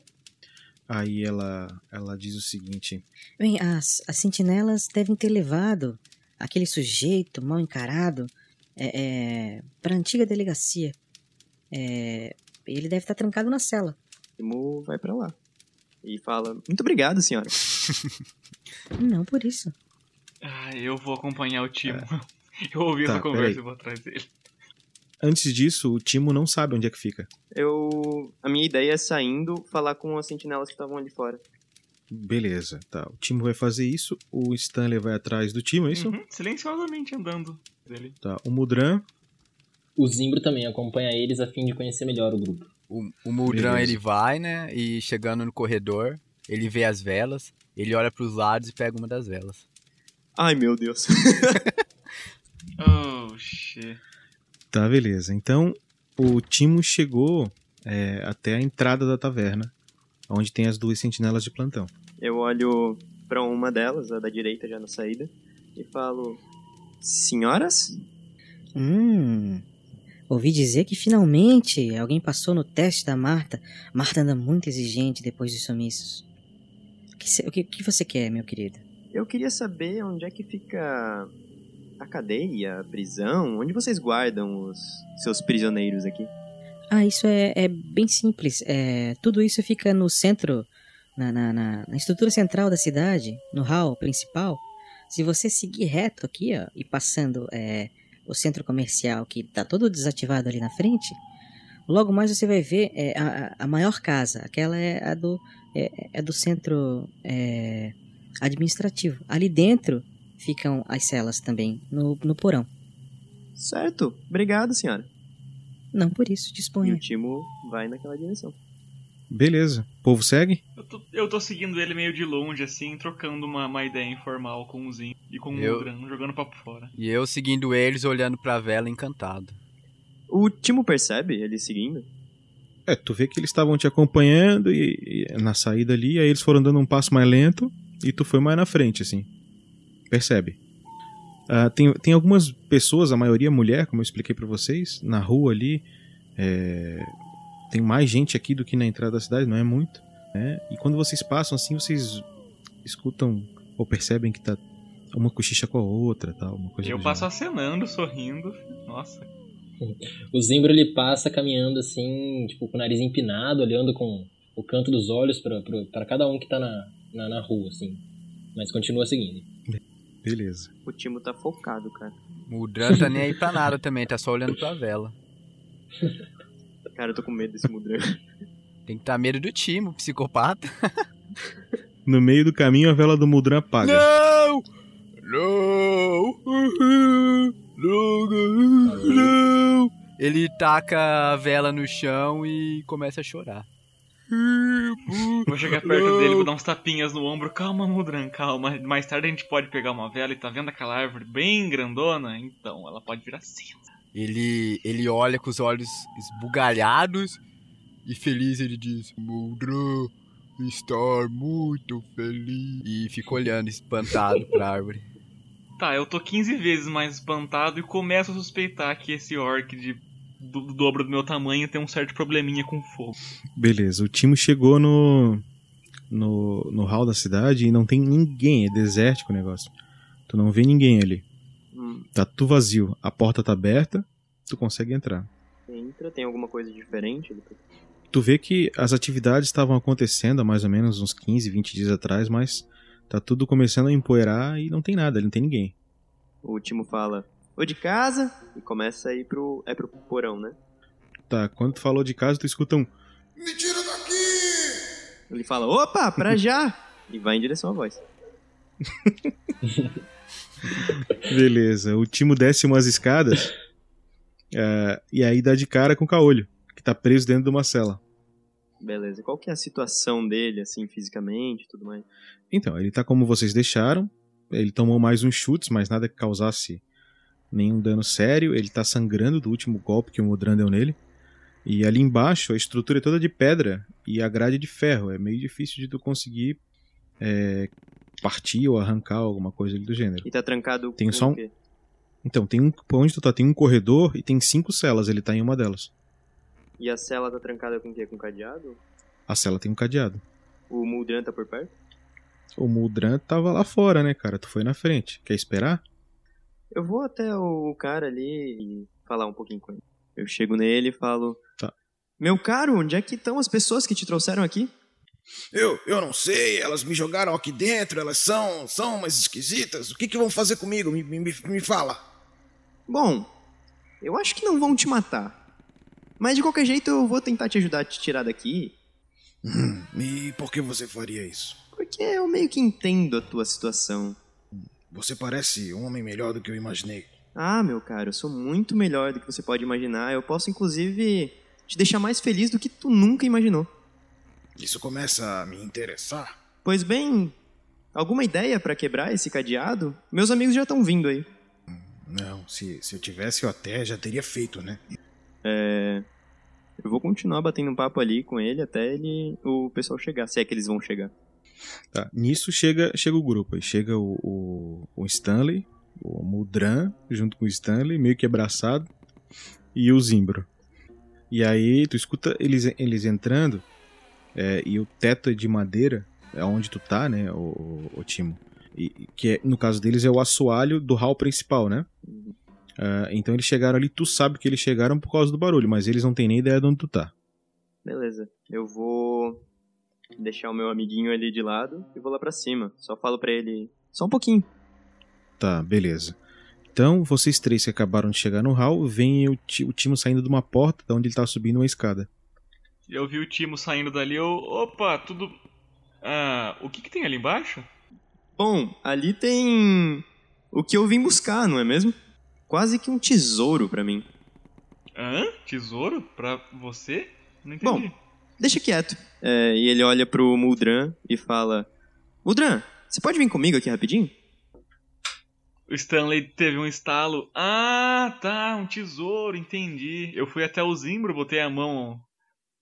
Aí ela, ela diz o seguinte: Bem, as, as sentinelas devem ter levado aquele sujeito mal encarado é, é, para a antiga delegacia. É, ele deve estar trancado na cela. O Timo vai pra lá. E fala: Muito obrigado, senhora. Não por isso. Ah, eu vou acompanhar o Timo. Eu ouvi Tá, essa conversa peraí. e vou atrás dele. Antes disso, o Timo não sabe onde é que fica. Eu. A minha ideia é saindo falar com as sentinelas que estavam ali fora. Beleza, tá. O Timo vai fazer isso, o Stanley vai atrás do Timo, é isso? Uhum, silenciosamente andando dele. Tá. O Mudran, O Zimbro também acompanha eles a fim de conhecer melhor o grupo. O, o Muldran, Beleza. ele vai, né? E chegando no corredor, ele vê as velas, ele olha pros lados e pega uma das velas. Ai meu Deus. Oh, shit. Tá, beleza. Então, o Timo chegou é, até a entrada da taverna, onde tem as duas sentinelas de plantão. Eu olho pra uma delas, a da direita já na saída, e falo: Senhoras? Hum. Ouvi dizer que finalmente alguém passou no teste da Marta. Marta anda muito exigente depois dos sumiços. O que, o que, o que você quer, meu querido? Eu queria saber onde é que fica a cadeia, a prisão, onde vocês guardam os seus prisioneiros aqui. Ah, isso é, é bem simples. É, tudo isso fica no centro, na, na, na- na estrutura central da cidade, no hall principal. Se você seguir reto aqui, ó, e passando é, o centro comercial que tá todo desativado ali na frente, logo mais você vai ver é, a, a- maior casa. Aquela é a do, é, é do centro é, administrativo. Ali dentro ficam as celas também, no, no porão. Certo, obrigado, senhora. Não por isso, E disponha. o Timo vai naquela direção. Beleza. O povo segue? Eu tô, eu tô seguindo ele meio de longe, assim, trocando uma, uma ideia informal com o Zinho e com Eu- o Mudran, jogando papo fora. E eu seguindo eles, olhando pra vela encantado. O Timo percebe ele seguindo? É, tu vê que eles estavam te acompanhando e, e na saída ali, aí eles foram dando um passo mais lento e tu foi mais na frente, assim. Percebe? Ah, tem, tem algumas pessoas, a maioria mulher, como eu expliquei pra vocês, na rua ali. é, tem mais gente aqui do que na entrada da cidade, não é muito. Né? E quando vocês passam assim, vocês escutam ou percebem que tá uma cochicha com a outra, tal, uma coisa Eu passo acenando, sorrindo. Nossa. O Zimbro ele passa caminhando assim, tipo, com o nariz empinado, olhando com o canto dos olhos pra cada um que tá na, na, na rua, assim. Mas continua seguindo. Beleza. O Timo tá focado, cara. O Dran tá nem aí pra nada também, tá só olhando pra vela. Cara, eu tô com medo desse Mudran. Tem que estar medo do Timo, psicopata. No meio do caminho, a vela do Mudran apaga. Não! Não! Não! Não! Ele taca a vela no chão e começa a chorar. Vou chegar perto dele, vou dar uns tapinhas no ombro. Calma, Mudran, calma. Mais tarde a gente pode pegar uma vela e tá vendo aquela árvore bem grandona? Então, ela pode virar cinza. Ele, ele olha com os olhos esbugalhados e feliz ele diz: Muldran estar muito feliz. E fica olhando espantado pra árvore. Tá, eu tô 15 vezes mais espantado e começo a suspeitar que esse orc de do, do dobro do meu tamanho tem um certo probleminha com fogo. Beleza, o time chegou no, no, no hall da cidade e não tem ninguém, é desértico o negócio. Tu não vê ninguém ali. Tá tudo vazio, a porta tá aberta, tu consegue entrar. entra, tem alguma coisa diferente? Tu vê que as atividades estavam acontecendo há mais ou menos uns 15, 20 dias atrás, mas tá tudo começando a empoeirar e não tem nada, não tem ninguém. O Timo fala, ô de casa, e começa a ir pro. É pro porão, né? Tá, quando tu falou de casa, tu escuta um. Me tira daqui! Ele fala, opa, pra já! E vai em direção à voz. Beleza, o Timo desce umas escadas é, e aí dá de cara com o caolho, que tá preso dentro de uma cela. Beleza, qual que é a situação dele, assim, fisicamente e tudo mais? Então, ele tá como vocês deixaram. Ele tomou mais uns chutes, mas nada que causasse nenhum dano sério. Ele tá sangrando do último golpe que o Modran deu nele. E ali embaixo a estrutura é toda de pedra e a grade de ferro. É meio difícil de tu conseguir é, partir ou arrancar alguma coisa ali do gênero. E tá trancado Tem com só um- o quê? Então, tem um. Onde tu tá? Tem um corredor e tem cinco celas. Ele tá em uma delas. E a cela tá trancada com o quê? Com cadeado? A cela tem um cadeado. O Muldran tá por perto? O Muldran tava lá fora, né, cara? Tu foi na frente. Quer esperar? Eu vou até o cara ali e falar um pouquinho com ele. Eu chego nele e falo: Tá. Meu caro, onde é que estão as pessoas que te trouxeram aqui? Eu, eu não sei, elas me jogaram aqui dentro, elas são, são umas esquisitas. O que, que vão fazer comigo? Me, me, me fala. Bom, eu acho que não vão te matar. Mas de qualquer jeito eu vou tentar te ajudar a te tirar daqui. Hum, e por que você faria isso? Porque eu meio que entendo a tua situação. Você parece um homem melhor do que eu imaginei. Ah, meu caro, eu sou muito melhor do que você pode imaginar. Eu posso, inclusive, te deixar mais feliz do que tu nunca imaginou. Isso começa a me interessar. Pois bem, alguma ideia pra quebrar esse cadeado? Meus amigos já estão vindo aí. Não, se, se eu tivesse eu até já teria feito, né? É. Eu vou continuar batendo um papo ali com ele até ele o pessoal chegar, se é que eles vão chegar. Tá, nisso chega, chega o grupo. Aí chega o, o, o Stanley, o Mudran, junto com o Stanley, meio que abraçado, e o Zimbro. E aí tu escuta eles, eles entrando, é, e o teto é de madeira, é onde tu tá, né, o, o, Timo. E, que é, no caso deles é o assoalho do hall principal, né? Ah, então eles chegaram ali, tu sabe que eles chegaram por causa do barulho, mas eles não têm nem ideia de onde tu tá. Beleza. Eu vou deixar o meu amiguinho ali de lado e vou lá pra cima. Só falo pra ele. Só um pouquinho. Tá, beleza. Então, vocês três que acabaram de chegar no hall, veem o, o Timo saindo de uma porta, de onde ele tá subindo uma escada. Eu vi o Timo saindo dali, eu. Opa, tudo. Ah, o que, que tem ali embaixo? Bom, ali tem. O que eu vim buscar, não é mesmo? Quase que um tesouro pra mim. Hã? Tesouro? Pra você? Não Bom, entendi. deixa quieto. É, e ele olha pro Muldran e fala: Muldran, você pode vir comigo aqui rapidinho? O Stanley teve um estalo. Ah, tá, um tesouro, entendi. Eu fui até o Zimbro, botei a mão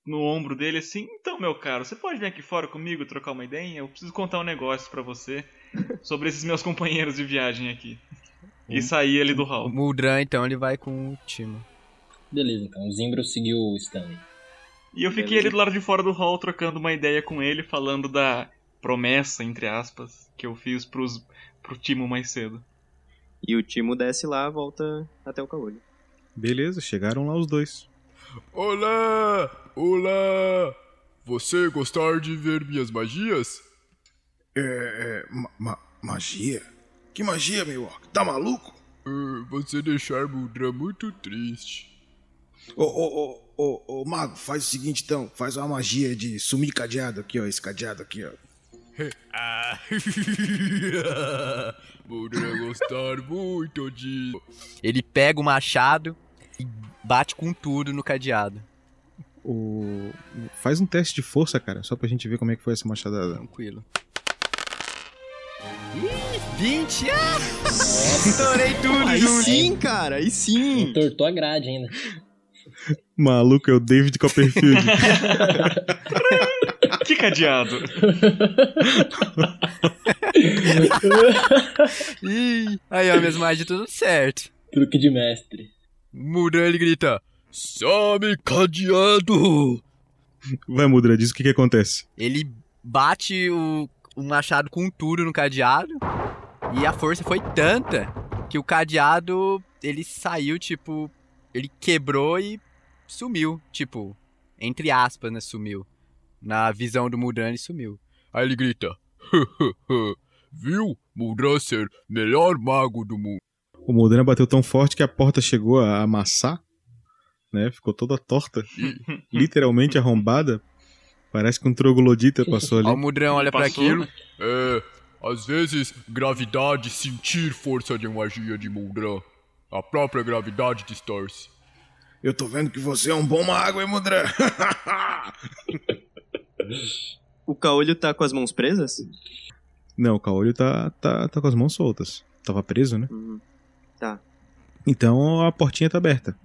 no ombro dele assim. Então, meu caro, você pode vir aqui fora comigo trocar uma ideia? Eu preciso contar um negócio pra você sobre esses meus companheiros de viagem aqui. E sair ali do O hall. Muldran, então, ele vai com o Timo. Beleza, então. O Zimbro seguiu o Stanley. E eu fiquei ali do lado de fora do hall trocando uma ideia com ele, falando da promessa, entre aspas, que eu fiz pros, pro Timo mais cedo. E o Timo desce lá, volta até o caolho. Beleza, chegaram lá os dois. Olá! Olá! Você gostar de ver minhas magias? É, é ma- ma- magia? Que magia, meu orc? Tá maluco? Ah, você deixar Muldra muito triste. Ô, ô, ô, ô, ô, mago, faz o seguinte então. Faz uma magia de sumir cadeado aqui, ó. Esse cadeado aqui, ó. Ah. Muldra gostar muito de. Ele pega o machado e bate com tudo no cadeado. O... Faz um teste de força, cara, só pra gente ver como é que foi essa machadada. Tranquilo. Ih, 20! Ah! Estourei tudo, Aí Júlio. sim, cara, aí sim. Entortou a grade ainda. Maluco, é o David Copperfield. Que cadeado! Ih, aí, ó, minhas magias tudo certo. Truque de mestre. Muldran, ele grita. Some cadeado! Vai, Mudra, diz o que que acontece. Ele bate o, o machado com tudo no cadeado. E a força foi tanta que o cadeado, ele saiu, tipo... Ele quebrou e sumiu. Tipo, entre aspas, né? Sumiu. Na visão do Muldran, ele sumiu. Aí ele grita: Viu? Muldra ser melhor mago do mundo. O Mudra bateu tão forte que a porta chegou a amassar, né? Ficou toda torta, literalmente arrombada. Parece que um troglodita passou ali. O Muldran olha pra Passou, aquilo. É, às vezes, gravidade sentir força de magia de Muldra. A própria gravidade distorce. Eu tô vendo que você é um bom mago, hein, Mudran? O caolho tá com as mãos presas? Não, o Caolho tá, tá, tá com as mãos soltas. Tava preso, né? Uhum. Tá. Então a portinha tá aberta.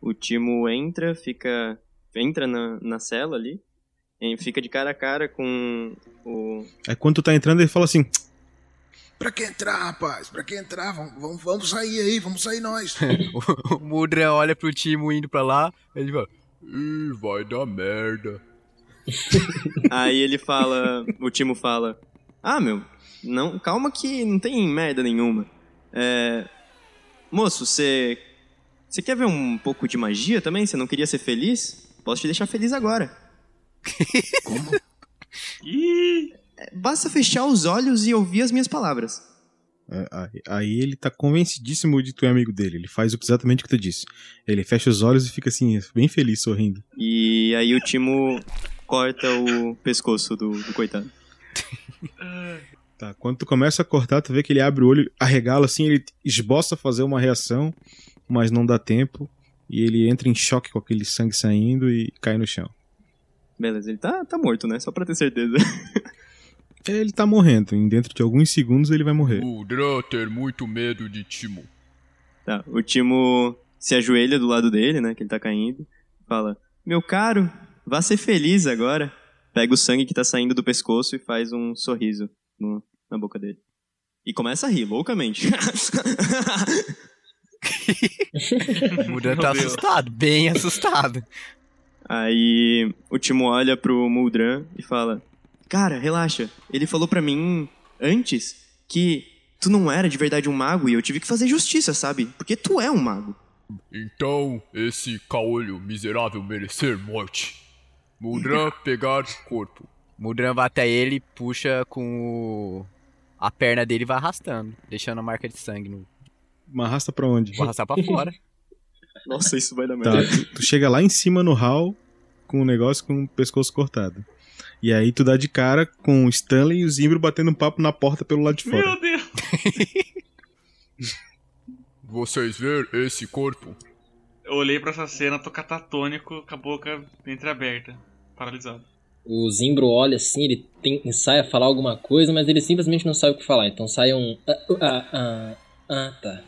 O Timo entra, fica. entra na, na cela ali. e fica de cara a cara com o. Aí quando tu tá entrando, ele fala assim: pra que entrar, rapaz? Pra que entrar? Vamos, vamos, vamos sair aí, vamos sair nós. O Muldran olha pro Timo indo pra lá. Ele fala... Ih, vai dar merda. Aí ele fala. O Timo fala. Ah, meu, não, calma que não tem merda nenhuma. É. Moço, você. Você quer ver um pouco de magia também? Você não queria ser feliz? Posso te deixar feliz agora. Como? Ih! É, Basta fechar os olhos e ouvir as minhas palavras. É, aí- Aí ele tá convencidíssimo de que tu é amigo dele. Ele faz exatamente o que tu disse. Ele fecha os olhos e fica assim, bem feliz, sorrindo. E aí o Timo corta o pescoço do, do coitado. Tá, quando tu começa a cortar, tu vê que ele abre o olho, arregala assim, ele esboça fazer uma reação, mas não dá tempo. E ele entra em choque com aquele sangue saindo e cai no chão. Beleza, ele tá, tá morto, né? Só pra ter certeza. É, Ele tá morrendo, em dentro de alguns segundos ele vai morrer. Muldra ter muito medo de Timo. Tá, o Timo se ajoelha do lado dele, né? Que ele tá caindo. Fala: Meu caro, vá ser feliz agora. pega o sangue que tá saindo do pescoço e faz um sorriso no- na boca dele. E começa a rir, loucamente. O Mudan tá assustado, bem assustado. Aí o Timo olha pro Muldran e fala: Cara, relaxa. Ele falou pra mim antes que tu não era de verdade um mago e eu tive que fazer justiça, sabe? Porque tu é um mago. Então, esse caolho miserável merecer morte. Mudra pegar corpo. Mudran vai até ele, puxa com o... a perna dele vai arrastando, deixando a marca de sangue no. Mas arrasta pra onde? Vou arrastar pra fora. Nossa, isso vai dar Tá, merda. tu, tu chega lá em cima no hall com o negócio com o pescoço cortado. E aí tu dá de cara com o Stanley e o Zimbro batendo um papo na porta pelo lado de fora. Meu Deus! Vocês ver esse corpo? Eu olhei pra essa cena, tô catatônico, com a boca entreaberta, paralisado. O Zimbro olha assim, ele tem, ensaia falar alguma coisa, mas ele simplesmente não sabe o que falar. Então sai um. Ah, ah, ah, ah tá.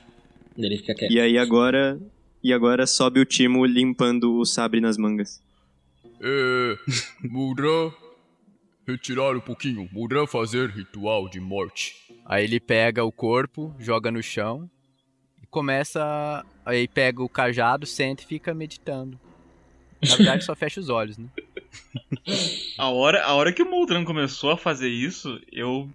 Ele fica quieto. E aí agora. E agora sobe o Timo limpando o sabre nas mangas. É. Mudra. Retirar um pouquinho. Mudra fazer ritual de morte. Aí ele pega o corpo, joga no chão e começa. Aí pega o cajado, senta e fica meditando. Na verdade, só fecha os olhos, né? A hora, a hora que o Moldran começou a fazer isso, eu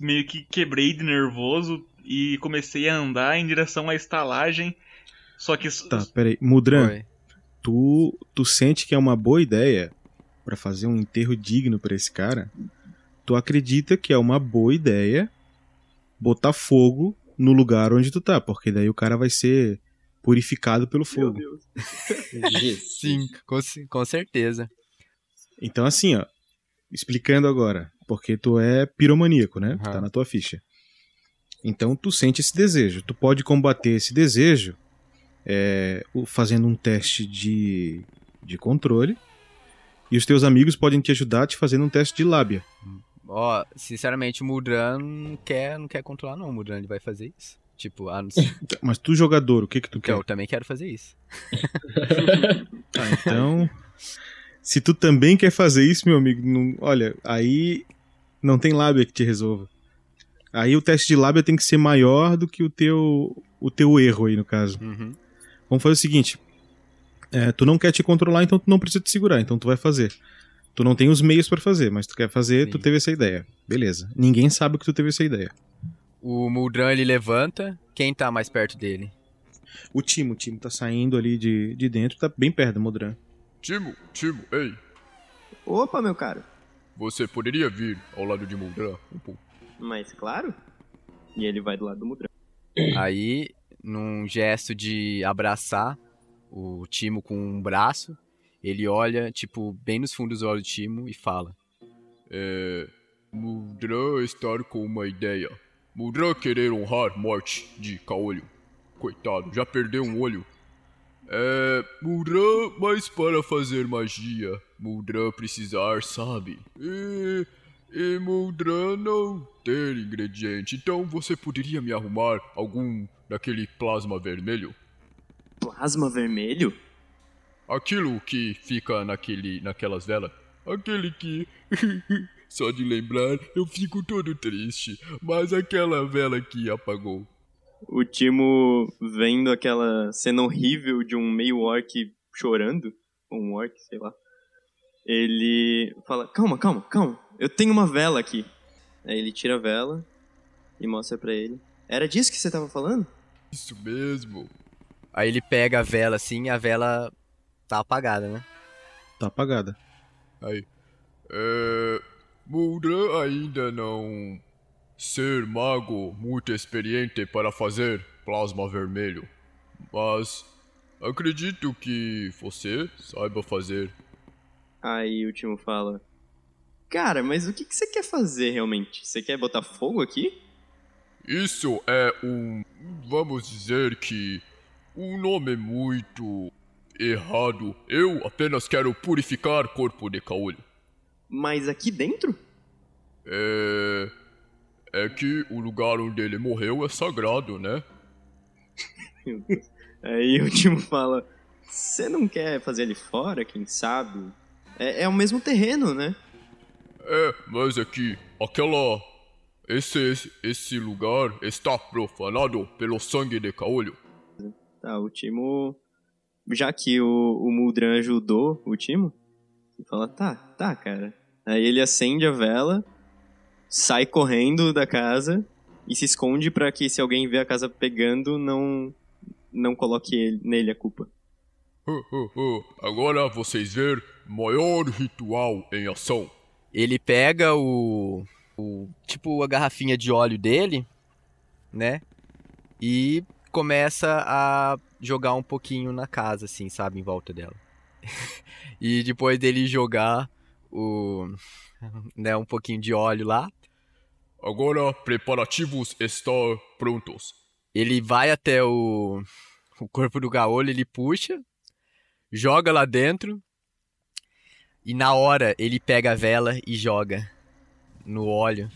meio que quebrei de nervoso e comecei a andar em direção à estalagem. Só que. Tá, peraí. Mudran, tu, tu sente que é uma boa ideia pra fazer um enterro digno pra esse cara? Tu acredita que é uma boa ideia botar fogo no lugar onde tu tá, porque daí o cara vai ser purificado pelo fogo. Sim, com, com certeza. Então, assim, ó, explicando agora, porque tu é piromaníaco, né? Aham. Tá na tua ficha. Então, tu sente esse desejo. Tu pode combater esse desejo é, fazendo um teste de, de controle. E os teus amigos podem te ajudar te fazendo um teste de lábia. Ó, sinceramente, o Mudran não quer, não quer controlar, não. O Mudran ele vai fazer isso. Tipo, a não ser... Mas tu, jogador, o que que tu quer? eu também quero fazer isso. Ah, então. Se tu também quer fazer isso, meu amigo, não- olha, aí não tem lábia que te resolva. Aí o teste de lábia tem que ser maior do que o teu, o teu erro aí, no caso. Uhum. Vamos fazer o seguinte. é, tu não quer te controlar, então tu não precisa te segurar, então tu vai fazer. Tu não tem os meios pra fazer, mas tu quer fazer, Sim. tu teve essa ideia. Beleza. Ninguém sabe que tu teve essa ideia. O Muldran ele levanta. Quem tá mais perto dele? O Timo, o Timo tá saindo ali de, de dentro, tá bem perto do Modran. Timo, Timo, ei. Opa, meu caro. Você poderia vir ao lado de Mudra um pouco? Mas claro. E ele vai do lado do Mudran. Aí, num gesto de abraçar o Timo com um braço, ele olha, tipo, bem nos fundos dos olhos do Timo e fala: É. Mudra estar com uma ideia. Mudra querer honrar morte de caolho. Coitado, já perdeu um olho. É. Mudra, mas para fazer magia, Mudra precisar, sabe? E. E Mudra não ter ingrediente, então você poderia me arrumar algum daquele plasma vermelho? Plasma vermelho? Aquilo que fica naquele, naquelas velas. Aquele que. Só de lembrar eu fico todo triste. Mas aquela vela que apagou. O Timo vendo aquela cena horrível de um meio orc chorando. Ou um orc, sei lá. Ele fala: Calma, calma, calma. Eu tenho uma vela aqui. Aí ele tira a vela e mostra pra ele. Era disso que você tava falando? Isso mesmo. Aí ele pega a vela assim e a vela tá apagada, né? Tá apagada. Aí. É. Muldra ainda não. Ser mago muito experiente para fazer plasma vermelho. Mas. Acredito que você saiba fazer. Aí o Timo fala: Cara, mas o que, que você quer fazer realmente? Você quer botar fogo aqui? Isso é um. Vamos dizer que. Um nome muito. errado. Eu apenas quero purificar corpo de caolho. Mas aqui dentro? É. É que o lugar onde ele morreu é sagrado, né? Aí o Timo fala: Você não quer fazer ali fora, quem sabe? É, é o mesmo terreno, né? É, mas aqui, aquela. Esse, esse lugar está profanado pelo sangue de Caolho. Tá, o Timo. Já que o, o Muldran ajudou o Timo, ele fala: tá, tá, cara. Aí ele acende a vela, sai correndo da casa e se esconde para que se alguém ver a casa pegando, não não coloque ele, nele a culpa. Agora vocês ver maior ritual em ação. Ele pega o, o tipo a garrafinha de óleo dele, né? E começa a jogar um pouquinho na casa, assim, sabe, em volta dela. e depois dele jogar o, né, um pouquinho de óleo lá. Agora preparativos estão prontos. Ele vai até o, o corpo do Gaolho, ele puxa, joga lá dentro e na hora ele pega a vela e joga no óleo.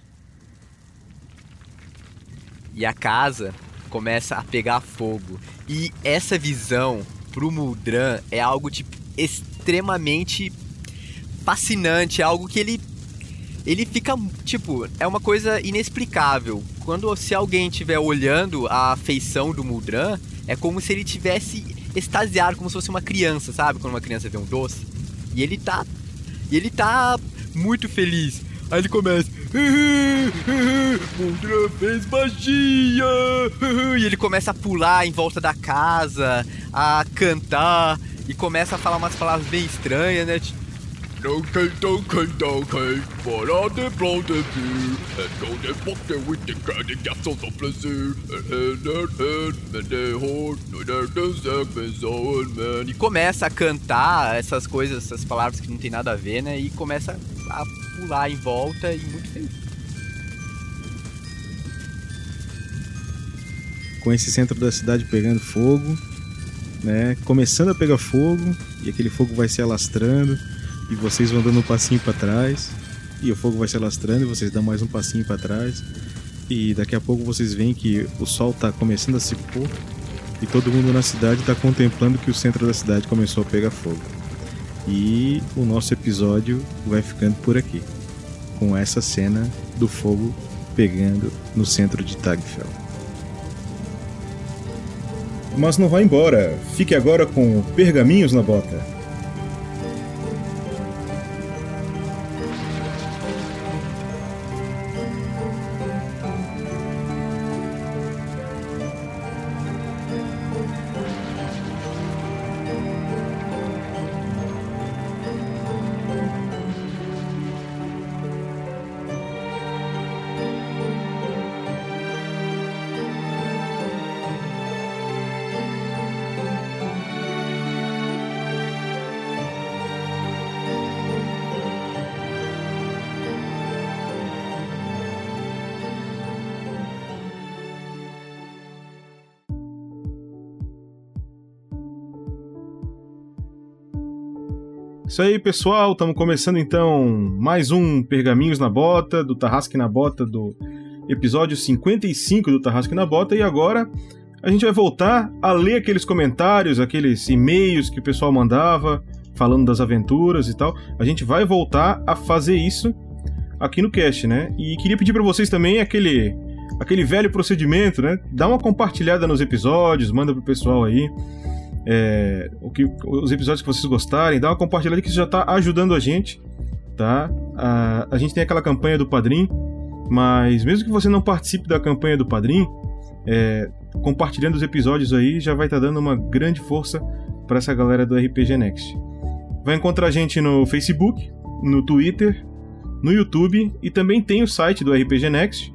E a casa começa a pegar fogo. E essa visão pro Muldran é algo tipo extremamente fascinante, é algo que ele ele fica tipo, é uma coisa inexplicável. Quando se alguém estiver olhando a feição do Muldran, é como se ele tivesse extasiado, como se fosse uma criança, sabe? Quando uma criança vê um doce. E ele tá e ele tá muito feliz. Aí ele começa. Fez magia! E ele começa a pular em volta da casa, a cantar e começa a falar umas palavras bem estranhas, né? Donkey, donkey, donkey, para de proteger, então de porque with the candy castles of pleasure, e começa a cantar essas coisas, essas palavras que não tem nada a ver, né? E começa a pular em volta e muito feliz. Com esse centro da cidade pegando fogo, né? Começando a pegar fogo e aquele fogo vai se alastrando e vocês vão dando um passinho para trás e o fogo vai se alastrando e vocês dão mais um passinho para trás e daqui a pouco vocês veem que o sol tá começando a se pôr e todo mundo na cidade está contemplando que o centro da cidade começou a pegar fogo. E o nosso episódio vai ficando por aqui, com essa cena do fogo pegando no centro de Tagfell. Mas não vá embora, fique agora com Pergaminhos na Bota. Isso aí, pessoal. Estamos começando então mais um Pergaminhos na Bota, do Tarrasque na Bota, do episódio 55 do Tarrasque na Bota. E agora a gente vai voltar a ler aqueles comentários, aqueles e-mails que o pessoal mandava falando das aventuras e tal. A gente vai voltar a fazer isso aqui no cast, né? E queria pedir para vocês também aquele aquele velho procedimento, né? Dá uma compartilhada nos episódios, manda pro pessoal aí é, o que, os episódios que vocês gostarem, dá uma compartilhada que isso já está ajudando a gente, tá? A, a gente tem aquela campanha do Padrim, mas mesmo que você não participe da campanha do Padrim, é, compartilhando os episódios aí já vai estar tá dando uma grande força para essa galera do RPG Next. Vai encontrar a gente no Facebook, no Twitter, no YouTube e também tem o site do RPG Next,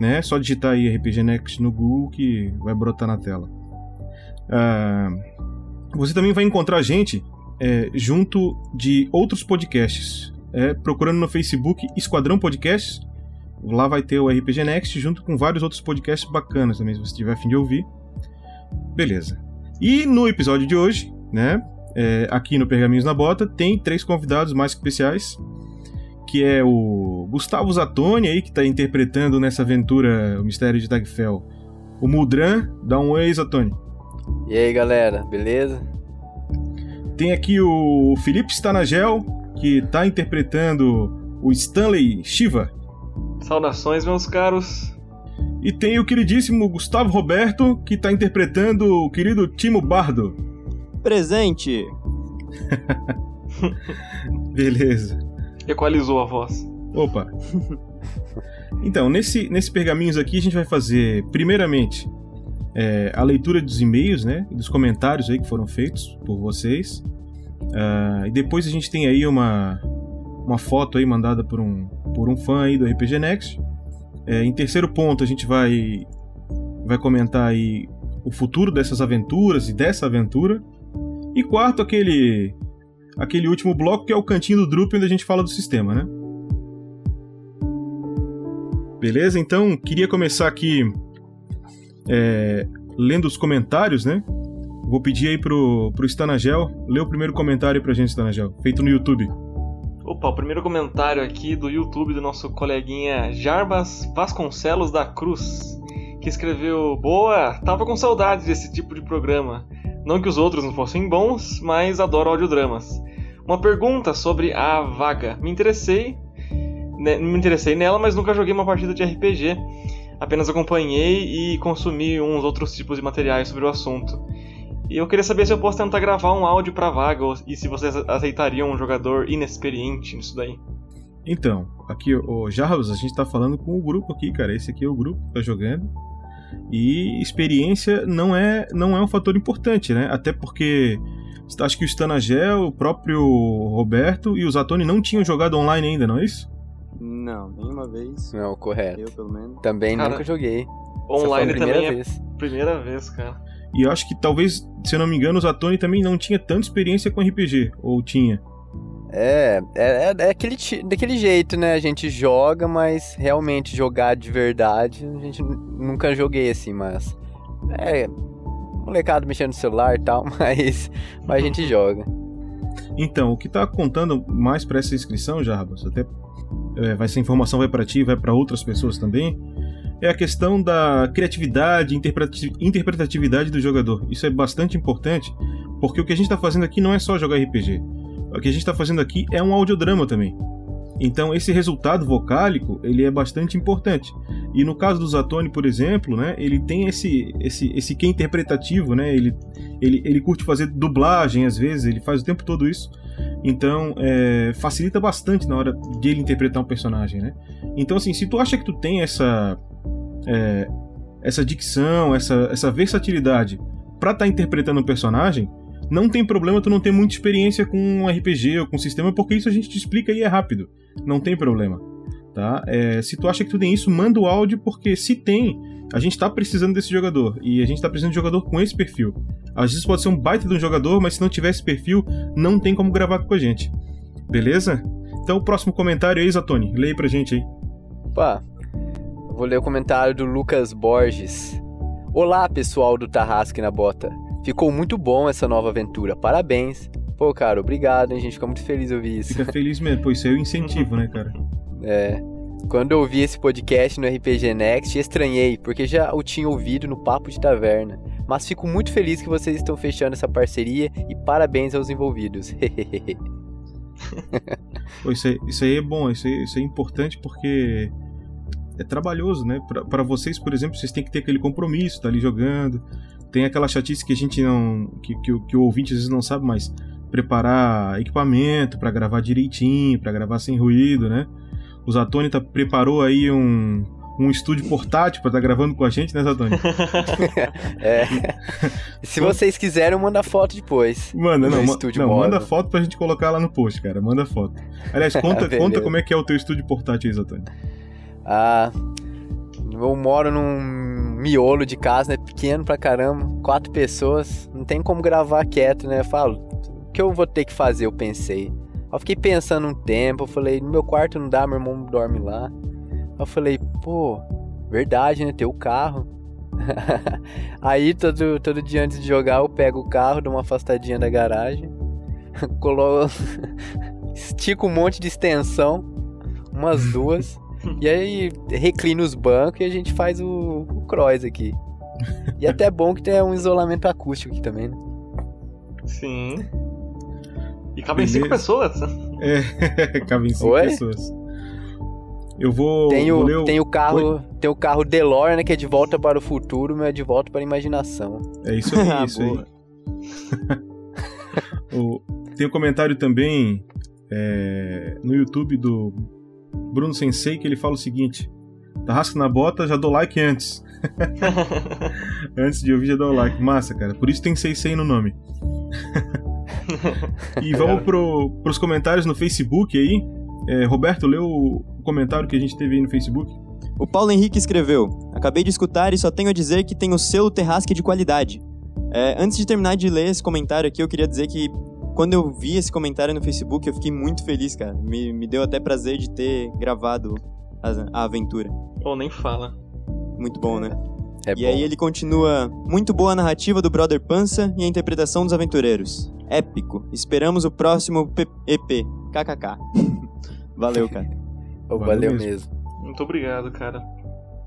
né? Só digitar aí RPG Next no Google que vai brotar na tela. Uh, você também vai encontrar gente é, junto de outros podcasts. É, procurando no Facebook Esquadrão Podcasts. Lá vai ter o RPG Next junto com vários outros podcasts bacanas também, se você tiver a fim de ouvir. Beleza. E no episódio de hoje, né, é, aqui no Pergaminhos na Bota, tem três convidados mais especiais, que é o Gustavo Zatoni aí, que está interpretando nessa aventura o Mistério de Dagfell. O Muldran, dá um oi, Zatoni. E aí, galera, beleza? Tem aqui o Felipe Stanagel, que está interpretando o Stanley Shiva. Saudações, meus caros. E tem o queridíssimo Gustavo Roberto, que tá interpretando o querido Timo Bardo. Presente! Beleza. Equalizou a voz. Opa. Então, nesse, nesse pergaminhos aqui a gente vai fazer, primeiramente, é, a leitura dos e-mails, né? Dos comentários aí que foram feitos por vocês. Uh, e depois a gente tem aí uma, uma foto aí mandada por um, por um fã aí do RPG Next. É, em terceiro ponto, a gente vai, vai comentar aí o futuro dessas aventuras e dessa aventura. E quarto, aquele aquele último bloco que é o cantinho do Drup, onde a gente fala do sistema, né? Beleza? Então, queria começar aqui é, lendo os comentários, né? Vou pedir aí pro, pro Stanagel ler o primeiro comentário pra gente, Stanagel, feito no YouTube. Opa, o primeiro comentário aqui do YouTube do nosso coleguinha Jarbas Vasconcelos da Cruz, que escreveu: Boa, tava com saudade desse tipo de programa. Não que os outros não fossem bons, mas adoro audiodramas. Uma pergunta sobre a vaga. Me interessei, né, me interessei nela, mas nunca joguei uma partida de RPG. Apenas acompanhei e consumi uns outros tipos de materiais sobre o assunto. E eu queria saber se eu posso tentar gravar um áudio para vaga e se vocês aceitariam um jogador inexperiente nisso daí. Então, aqui, o Jarvis, a gente tá falando com o grupo aqui, cara. Esse aqui é o grupo que tá jogando. E experiência não é, não é um fator importante, né? Até porque acho que o Stanagel, o próprio Roberto e o Zatoni não tinham jogado online ainda, não é isso? Não, nenhuma vez. Não, correto. Eu, pelo menos. Também Cara, nunca joguei. Online primeira também vez. é primeira vez, cara. E eu acho que talvez, se eu não me engano, o Zatoni também não tinha tanta experiência com RPG. Ou tinha? É, é, é aquele, ti- daquele jeito, né? A gente joga, mas realmente jogar de verdade, a gente nunca joguei assim, mas. É. Molecado mexendo no celular e tal, mas, mas a gente joga. Então, o que tá contando mais para essa inscrição, Jarbas, até é, vai ser informação vai para ti, vai para outras pessoas também, é a questão da criatividade, interpretatividade do jogador. Isso é bastante importante, porque o que a gente tá fazendo aqui não é só jogar RPG. O que a gente tá fazendo aqui é um audiodrama também. Então, esse resultado vocálico, ele é bastante importante. E no caso do Zatoni, por exemplo, né, ele tem esse esse esse que interpretativo, né? Ele, ele ele curte fazer dublagem às vezes, ele faz o tempo todo isso. Então, é, facilita bastante na hora de ele interpretar um personagem, né? Então, assim, se tu acha que tu tem essa é, essa dicção, essa essa versatilidade pra estar interpretando um personagem, não tem problema tu não ter muita experiência com um RPG ou com um sistema, porque isso a gente te explica e é rápido. Não tem problema. Tá? É, se tu acha que tu tem isso, manda o áudio, porque se tem, a gente tá precisando desse jogador. E a gente tá precisando de jogador com esse perfil. Às vezes pode ser um baita de um jogador, mas se não tiver esse perfil, não tem como gravar com a gente. Beleza? Então o próximo comentário aí, Zatoni. Leia pra gente aí. Opa, vou ler o comentário do Lucas Borges. Olá, pessoal do Tarrasque na Bota. Ficou muito bom essa nova aventura, parabéns. Pô, cara, obrigado, hein? Gente fica muito feliz de ouvir isso. Fica feliz mesmo, pô, isso é o incentivo, né, cara? É. Quando eu ouvi esse podcast no RPG Next, estranhei, porque já o tinha ouvido no Papo de Taverna. Mas fico muito feliz que vocês estão fechando essa parceria e parabéns aos envolvidos. Pô, isso, aí, isso aí é bom, isso aí, isso aí é importante porque é trabalhoso, né? Pra vocês, por exemplo, vocês têm que ter aquele compromisso, tá ali jogando. Tem aquela chatice que a gente não. que, que, o- que o ouvinte às vezes não sabe, mas preparar equipamento pra gravar direitinho, pra gravar sem ruído, né? O Zatoni tá, preparou aí um, um estúdio portátil pra estar gravando com a gente, né, Zatoni? é. Se vocês quiserem, manda foto depois. Manda, não, estúdio não móvel. manda foto pra gente colocar lá no post, cara. Manda foto. Aliás, conta, conta como é que é o teu estúdio portátil aí, Zatoni. Ah, eu moro num miolo de casa, né? Pequeno pra caramba, quatro pessoas, não tem como gravar quieto, né? Eu falo, o que eu vou ter que fazer? Eu pensei. Eu fiquei pensando um tempo, eu falei, no meu quarto não dá, meu irmão dorme lá. Eu falei, pô, verdade, né? Ter o carro. Aí todo, todo dia antes de jogar eu pego o carro, dou uma afastadinha da garagem, coloco. estico um monte de extensão, umas duas. E aí reclina os bancos e a gente faz o, o cross aqui. E até é bom que tem um isolamento acústico aqui também, né? Sim. E cabem cinco pessoas. É, cabem cinco Oi? pessoas. Eu vou. Tem vou o, ler o... tem o carro, tem o carro DeLorean, que é de volta para o futuro, mas é de volta para a imaginação. É isso aí, Ah, isso aí. O- tem um comentário também é, no YouTube do Bruno Sensei que ele fala o seguinte: Tarrasca na bota, já dou like antes. antes de ouvir, já dou like. Massa, cara. Por isso tem Sensei no nome. e vamos pro, pros comentários no Facebook aí. É, Roberto, leu o comentário que a gente teve aí no Facebook? O Paulo Henrique escreveu: Acabei de escutar e só tenho a dizer que tem o selo Terrasque de qualidade. É, antes de terminar de ler esse comentário aqui, eu queria dizer que quando eu vi esse comentário no Facebook, eu fiquei muito feliz, cara. Me, me deu até prazer de ter gravado a, a aventura. Pô, nem fala. Muito bom, né? É e aí ele continua: Muito boa a narrativa do Brother Pança e a interpretação dos aventureiros. Épico. Esperamos o próximo EP. KKK. Valeu, cara. Valeu, Valeu mesmo. mesmo. Muito obrigado, cara.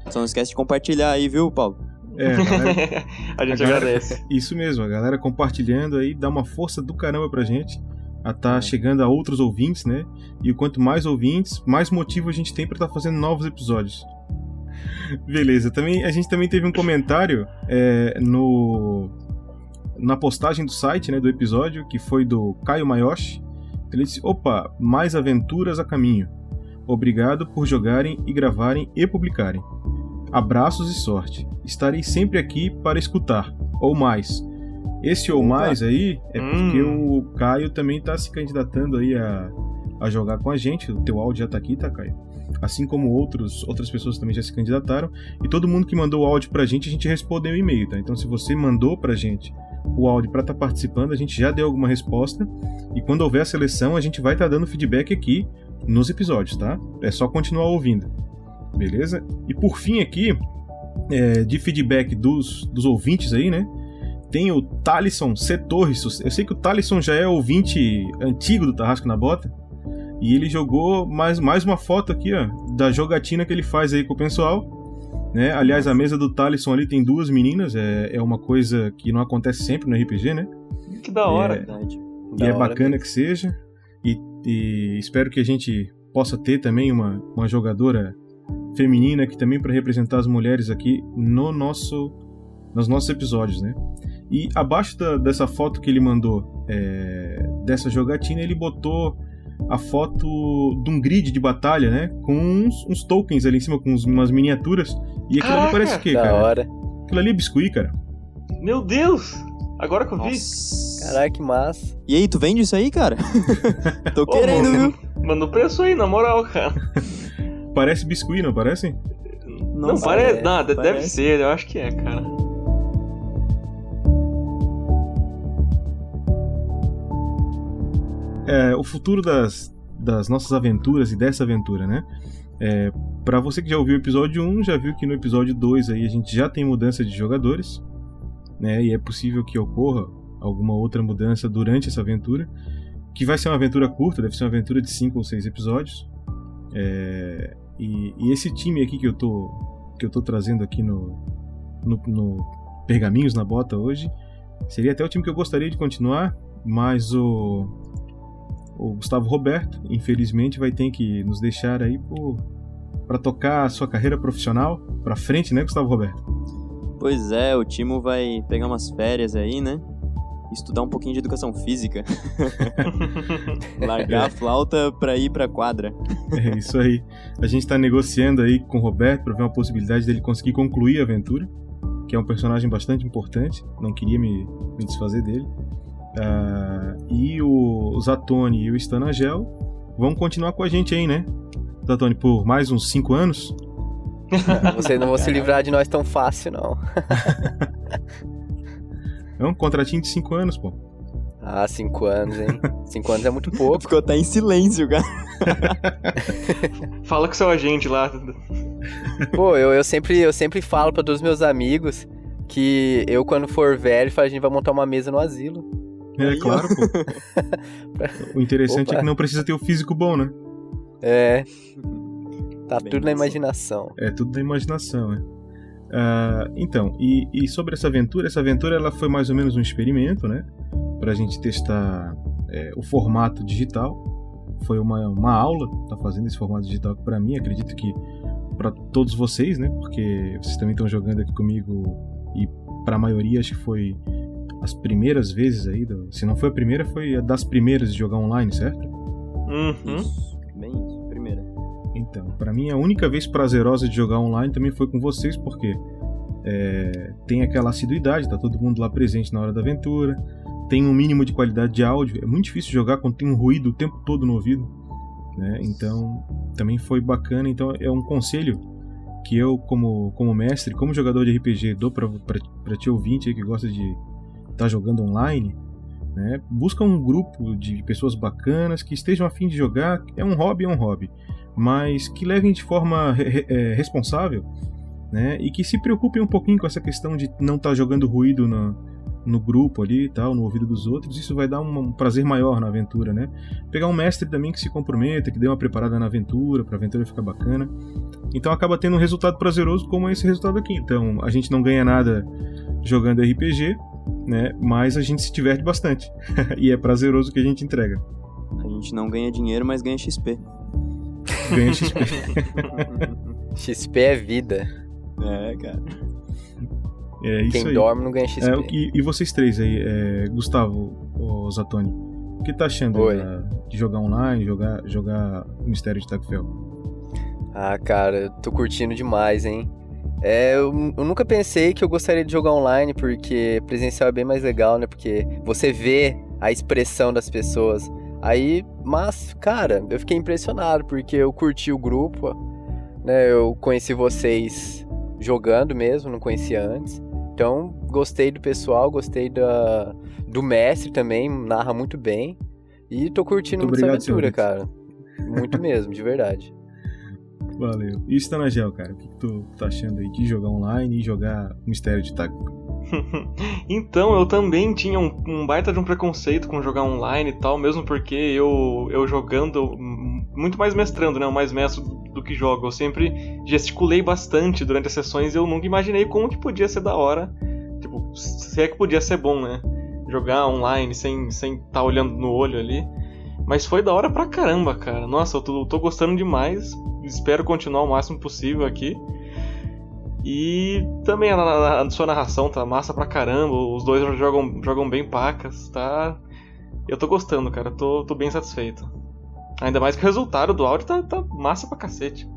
Só não esquece de compartilhar aí, viu, Paulo? É, a galera- a gente a galera- agradece. Isso mesmo, a galera compartilhando aí dá uma força do caramba pra gente a tá chegando a outros ouvintes, né? E quanto mais ouvintes, mais motivo a gente tem pra estar fazendo novos episódios. Beleza, também a gente também teve um comentário é, no na postagem do site, né, do episódio, que foi do Caio Mayoshi. Ele disse: "Opa, mais aventuras a caminho. Obrigado por jogarem e gravarem e publicarem. Abraços e sorte. Estarei sempre aqui para escutar. Ou mais. Esse ou mais aí é porque Hum. o Caio também está se candidatando aí a, a jogar com a gente. O teu áudio já tá aqui, tá, Caio? Assim como outros, outras pessoas também já se candidataram. E todo mundo que mandou o áudio pra gente, a gente respondeu o e-mail, tá? Então se você mandou pra gente o áudio para estar participando, a gente já deu alguma resposta. E quando houver a seleção, a gente vai estar dando feedback aqui nos episódios, tá? É só continuar ouvindo. Beleza? E por fim aqui, é, de feedback dos, dos ouvintes aí, né? Tem o Talisson C. Torres. Eu sei que o Talisson já é ouvinte antigo do Tarrasco na Bota. E ele jogou mais, mais uma foto aqui, ó, da jogatina que ele faz aí com o pessoal. Né? Aliás, a mesa do Talisson ali tem duas meninas. É, é uma coisa que não acontece sempre no RPG, né? Que da hora. É, Verdade. e Da é bacana mesmo. que seja. E, e espero que a gente possa ter também uma, uma jogadora feminina aqui também para representar as mulheres aqui no nosso nos nossos episódios, né? E abaixo da- dessa foto que ele mandou é, dessa jogatina, ele botou a foto de um grid de batalha, né? Com uns, uns tokens ali em cima, com uns- umas miniaturas. E aquilo ali Caraca! parece o quê, cara? hora. Aquilo ali é biscuit, cara. Meu Deus! Agora que eu vi. Nossa. Caraca, que massa. E aí, tu vende isso aí, cara? Tô Ô, querendo, mano, viu? Manda o preço aí, na moral, cara. Parece biscuit, não parece? Não, Nossa, parece. é, Não, de- deve parece. ser, eu acho que é, cara. é, o futuro das, das nossas aventuras e dessa aventura, né? É, para você que já ouviu o episódio 1, já viu que no episódio 2 aí a gente já tem mudança de jogadores, né? E é possível que ocorra alguma outra mudança durante essa aventura, que vai ser uma aventura curta, deve ser uma aventura de 5 ou 6 episódios. É, e, e esse time aqui que eu tô que eu tô trazendo aqui no, no, no Pergaminhos na Bota hoje, seria até o time que eu gostaria de continuar, mas o o Gustavo Roberto, infelizmente, vai ter que nos deixar aí para tocar a sua carreira profissional para frente, né, Gustavo Roberto? Pois é, o Timo vai pegar umas férias aí, né? Estudar um pouquinho de educação física. Largar a flauta pra ir pra quadra. É isso aí. A gente tá negociando aí com o Roberto para ver uma possibilidade dele conseguir concluir a aventura, que é um personagem bastante importante. Não queria me, me desfazer dele. Ah, e o Zatoni e o Stanagel vão continuar com a gente aí, né? Zatoni, por mais uns 5 anos. Vocês não vão se livrar de nós tão fácil, não. É um contratinho de 5 anos, pô. Ah, cinco anos, hein? Cinco anos é muito pouco. Ficou até em silêncio, cara. Fala com seu agente lá. Pô, eu, eu, sempre, eu sempre falo pra todos os meus amigos que eu, quando for velho, falo, a gente vai montar uma mesa no asilo. É Aí, ó. claro, pô. O interessante Opa. é que não precisa ter o físico bom, né? É. Tá Bem tudo na imaginação. É tudo da imaginação, né? Ah, então, e, e sobre essa aventura, essa aventura ela foi mais ou menos um experimento, né? Pra gente testar é, o formato digital. foi uma, uma aula tá fazendo esse formato digital para mim. Acredito que para todos vocês, né? Porque vocês também estão jogando aqui comigo e para a maioria acho que foi as primeiras vezes aí, do, se não foi a primeira, foi a das primeiras de jogar online, certo? Uhum. Então, para mim a única vez prazerosa de jogar online também foi com vocês, porque é, tem aquela assiduidade, tá todo mundo lá presente na hora da aventura, tem um mínimo de qualidade de áudio, é muito difícil jogar quando tem um ruído o tempo todo no ouvido, né? Então, também foi bacana, então é um conselho que eu como como mestre, como jogador de RPG dou para ti ouvinte aí que gosta de estar tá jogando online, né? Busca um grupo de pessoas bacanas que estejam afim de jogar, é um hobby, é um hobby, mas que levem de forma é, responsável né? E que se preocupem um pouquinho com essa questão de não estar tá jogando ruído no, no grupo ali e tal, no ouvido dos outros, isso vai dar um, prazer maior na aventura, né? Pegar um mestre também que se comprometa, que dê uma preparada na aventura, pra aventura ficar bacana. Então acaba tendo um resultado prazeroso como esse resultado aqui. Então a gente não ganha nada jogando RPG, né? Mas a gente se diverte bastante. e é prazeroso o que a gente entrega. A gente não ganha dinheiro, mas ganha XP. Ganha XP. XP é vida. É, cara. É isso Quem aí. dorme não ganha XP. É, e, e, vocês três aí, é, Gustavo, o Zatoni, o que tá achando da, de jogar online, jogar, jogar Mistério de Tagfel? Ah, cara, tô curtindo demais, hein? É, eu, eu, nunca pensei que eu gostaria de jogar online, porque presencial é bem mais legal, né? Porque você vê a expressão das pessoas. Aí, mas, cara, eu fiquei impressionado, porque eu curti o grupo, né? Eu conheci vocês jogando mesmo, não conhecia antes. Então, gostei do pessoal, gostei da, do mestre também, narra muito bem. E tô curtindo muito, muito essa aventura, cara. Muito mesmo, de verdade. Valeu. E Stanagel, cara, o que tu tá achando aí de jogar online e jogar Mistério de Taco? então, eu também tinha um, um, baita de um preconceito com jogar online e tal, mesmo porque eu, eu jogando, muito mais mestrando, né? Mais mestre do que jogo. Eu sempre gesticulei bastante durante as sessões e eu nunca imaginei como que podia ser da hora. Tipo, se é que podia ser bom, né? Jogar online sem estar sem tá olhando no olho ali. Mas foi da hora pra caramba, cara. Nossa, eu tô, tô gostando demais. Espero continuar o máximo possível aqui. E também a, a, sua narração tá massa pra caramba. Os dois jogam, jogam bem pacas, tá? Eu tô gostando, cara. Tô, tô bem satisfeito. Ainda mais que o resultado do áudio tá, tá massa pra cacete.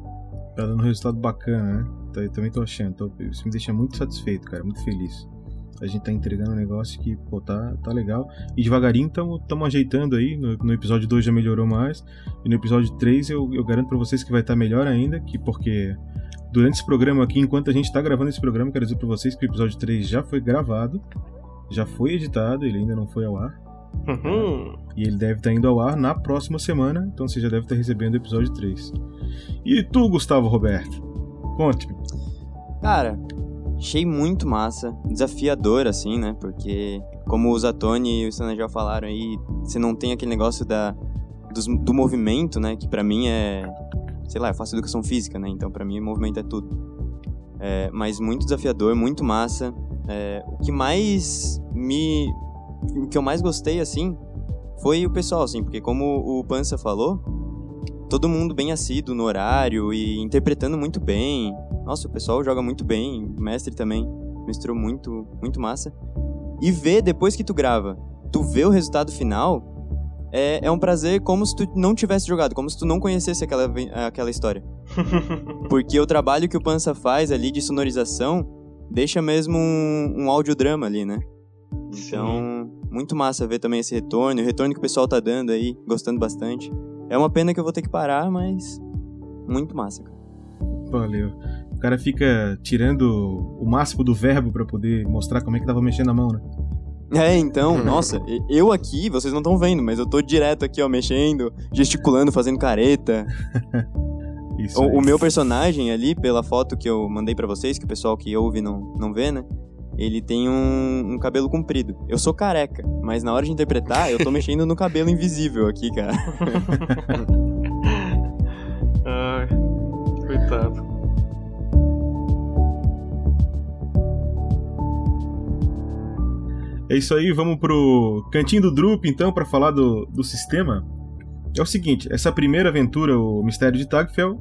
Tá dando um resultado bacana, né? Eu também tô achando. Tô, isso me deixa muito satisfeito, cara. Muito feliz. A gente tá entregando um negócio que, pô, tá, tá legal. E devagarinho estamos ajeitando aí. No, no, episódio 2 já melhorou mais. E no episódio 3 eu, eu garanto para vocês que vai estar tá melhor ainda. Que porque durante esse programa aqui, enquanto a gente tá gravando esse programa, quero dizer pra vocês que o episódio 3 já foi gravado. Já foi editado, ele ainda não foi ao ar. Uhum. E ele deve estar indo ao ar na próxima semana, então você já deve estar recebendo o episódio 3. E tu, Gustavo Roberto? Conte. Cara, achei muito massa, desafiador assim, né? Porque como o Zatoni e o Sanajal falaram aí, você não tem aquele negócio da do, do movimento, né? Que para mim é, sei lá, eu faço educação física, né? Então para mim movimento é tudo. É, mas muito desafiador, muito massa. É, o que mais me o que eu mais gostei, assim, foi o pessoal, assim, porque como o Pança falou, todo mundo bem assíduo no horário e interpretando muito bem. Nossa, o pessoal joga muito bem, o mestre também mestrou muito, muito massa. E ver depois que tu grava, tu vê o resultado final, é, é um prazer como se tu não tivesse jogado, como se tu não conhecesse aquela, aquela história. Porque o trabalho que o Pança faz ali de sonorização deixa mesmo um, um audiodrama ali, né? Então, Sim. muito massa ver também esse retorno, o retorno que o pessoal tá dando aí, gostando bastante. É uma pena que eu vou ter que parar, mas muito massa, cara. Valeu. O cara fica tirando o máximo do verbo para poder mostrar como é que tava mexendo a mão, né? É, então, nossa, eu aqui, vocês não estão vendo, mas eu tô direto aqui, ó, mexendo, gesticulando, fazendo careta. o, o, meu personagem ali, pela foto que eu mandei para vocês, que o pessoal que ouve não, não vê, né? ele tem um, um, cabelo comprido. Eu sou careca, mas na hora de interpretar, eu tô mexendo no cabelo invisível aqui, cara. Ai, coitado. É isso aí, vamos pro cantinho do Drup então para falar do, do sistema. é o seguinte: essa primeira aventura, o Mistério de Tagfell,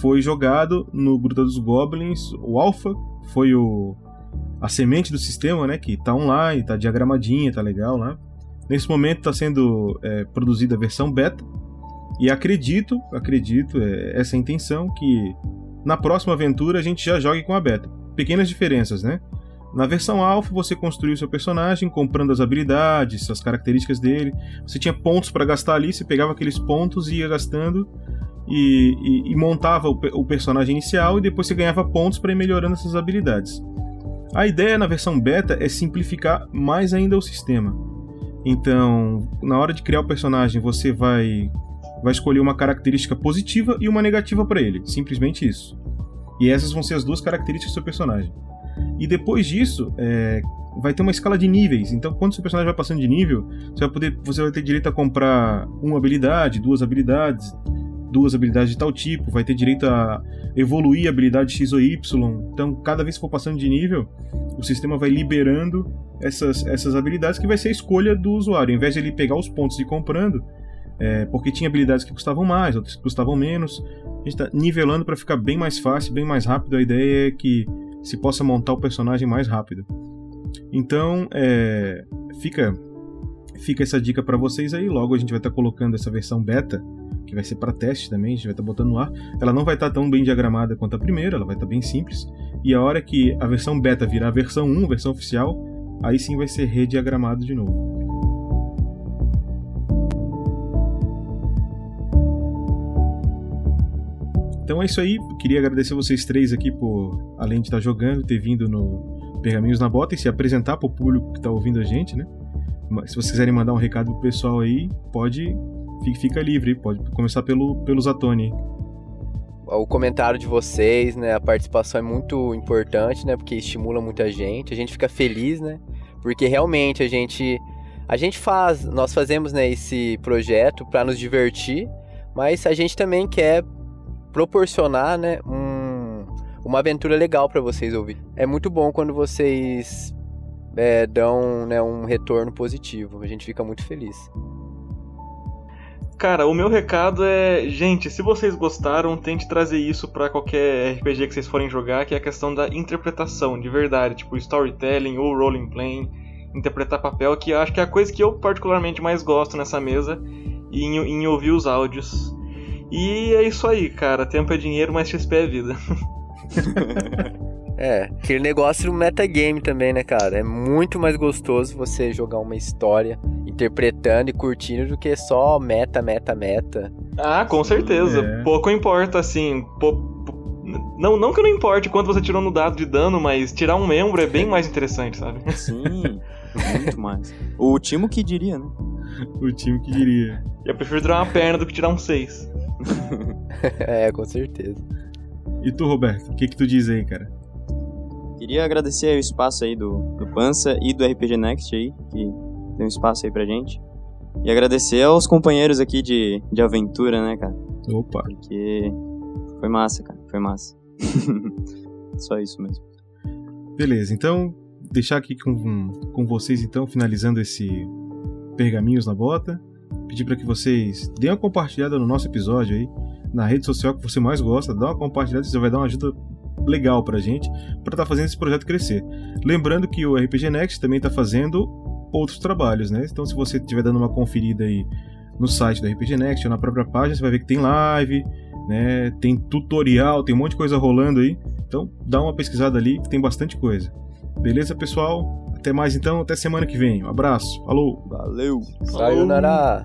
foi jogado no Gruta dos Goblins. O Alpha foi o a semente do sistema, né? Que tá online, tá diagramadinha, tá legal lá. Nesse momento está sendo é, produzida a versão beta. E acredito, acredito, é, essa é intenção, que na próxima aventura a gente já jogue com a beta. Pequenas diferenças, né? Na versão alpha você construiu seu personagem comprando as habilidades, as características dele. Você tinha pontos para gastar ali, você pegava aqueles pontos e ia gastando e, e, e montava o, o, personagem inicial e depois você ganhava pontos para ir melhorando essas habilidades. A ideia na versão beta é simplificar mais ainda o sistema. Então, na hora de criar o personagem, você vai vai escolher uma característica positiva e uma negativa para ele, simplesmente isso. E essas vão ser as duas características do seu personagem. E depois disso, é, vai ter uma escala de níveis. Então, quando seu personagem vai passando de nível, você vai poder, você vai ter direito a comprar uma habilidade, duas habilidades, duas habilidades de tal tipo, vai ter direito a evoluir a habilidade X ou Y. Então, cada vez que for passando de nível, o sistema vai liberando essas, essas habilidades que vai ser a escolha do usuário. Em vez de ele pegar os pontos e ir comprando, é, porque tinha habilidades que custavam mais, outras que custavam menos. A gente está nivelando para ficar bem mais fácil, bem mais rápido. A ideia é que se possa montar o personagem mais rápido. Então, é, fica fica essa dica para vocês aí. Logo a gente vai estar tá colocando essa versão beta, que vai ser para teste também, a gente vai estar tá botando no ar. Ela não vai estar tá tão bem diagramada quanto a primeira, ela vai estar tá bem simples. E a hora que a versão beta virar a versão 1, a versão oficial, aí sim vai ser rediagramado de novo. Então é isso aí. Queria agradecer vocês três aqui por, além de estar jogando, ter vindo no Pergaminhos na Bota e se apresentar para o público que está ouvindo a gente, né? Se vocês quiserem mandar um recado pro pessoal aí, pode. Fica livre, pode começar pelo, pelo Zatoni. O comentário de vocês, né? A participação é muito importante, né? Porque estimula muita gente. A gente fica feliz, né? Porque realmente a gente. A gente faz. Nós fazemos né, esse projeto para nos divertir, mas a gente também quer proporcionar, né, um, uma aventura legal para vocês ouvir. É muito bom quando vocês é, dão né, um retorno positivo. A gente fica muito feliz. Cara, o meu recado é, gente, se vocês gostaram, tente trazer isso para qualquer RPG que vocês forem jogar, que é a questão da interpretação, de verdade, tipo storytelling ou role playing, interpretar papel, que eu acho que é a coisa que eu particularmente mais gosto nessa mesa, em, em ouvir os áudios. E é isso aí, cara. Tempo é dinheiro, mas XP é vida. é, aquele negócio do metagame também, né, cara? É muito mais gostoso você jogar uma história interpretando e curtindo do que só meta, meta, meta. Ah, com certeza. É. Pouco importa, assim. Não, não que não importe quanto você tirou no dado de dano, mas tirar um membro é bem mais interessante, sabe? Sim, muito mais. O Timo que diria, né? O time que diria. Eu prefiro tirar uma perna do que tirar um 6. é, com certeza. E tu, Roberto, o que que tu diz aí, cara? Queria agradecer o espaço aí do, do Pança e do RPG Next aí, que deu um espaço aí pra gente. E agradecer aos companheiros aqui de, de aventura, né, cara? Opa! Porque foi massa, cara, foi massa. Só isso mesmo. Beleza, então deixar aqui com, com vocês então, finalizando esse Pergaminhos na Bota pedir para que vocês deem uma compartilhada no nosso episódio aí, na rede social que você mais gosta, dá uma compartilhada, isso vai dar uma ajuda legal pra gente, para estar tá fazendo esse projeto crescer. Lembrando que o RPG Next também está fazendo outros trabalhos, né? Então se você estiver dando uma conferida aí no site da RPG Next ou na própria página, você vai ver que tem live, né? Tem tutorial, tem um monte de coisa rolando aí. Então dá uma pesquisada ali que tem bastante coisa. Beleza, pessoal? Até mais então, até semana que vem. Um abraço. Falou. Valeu. Sayonara.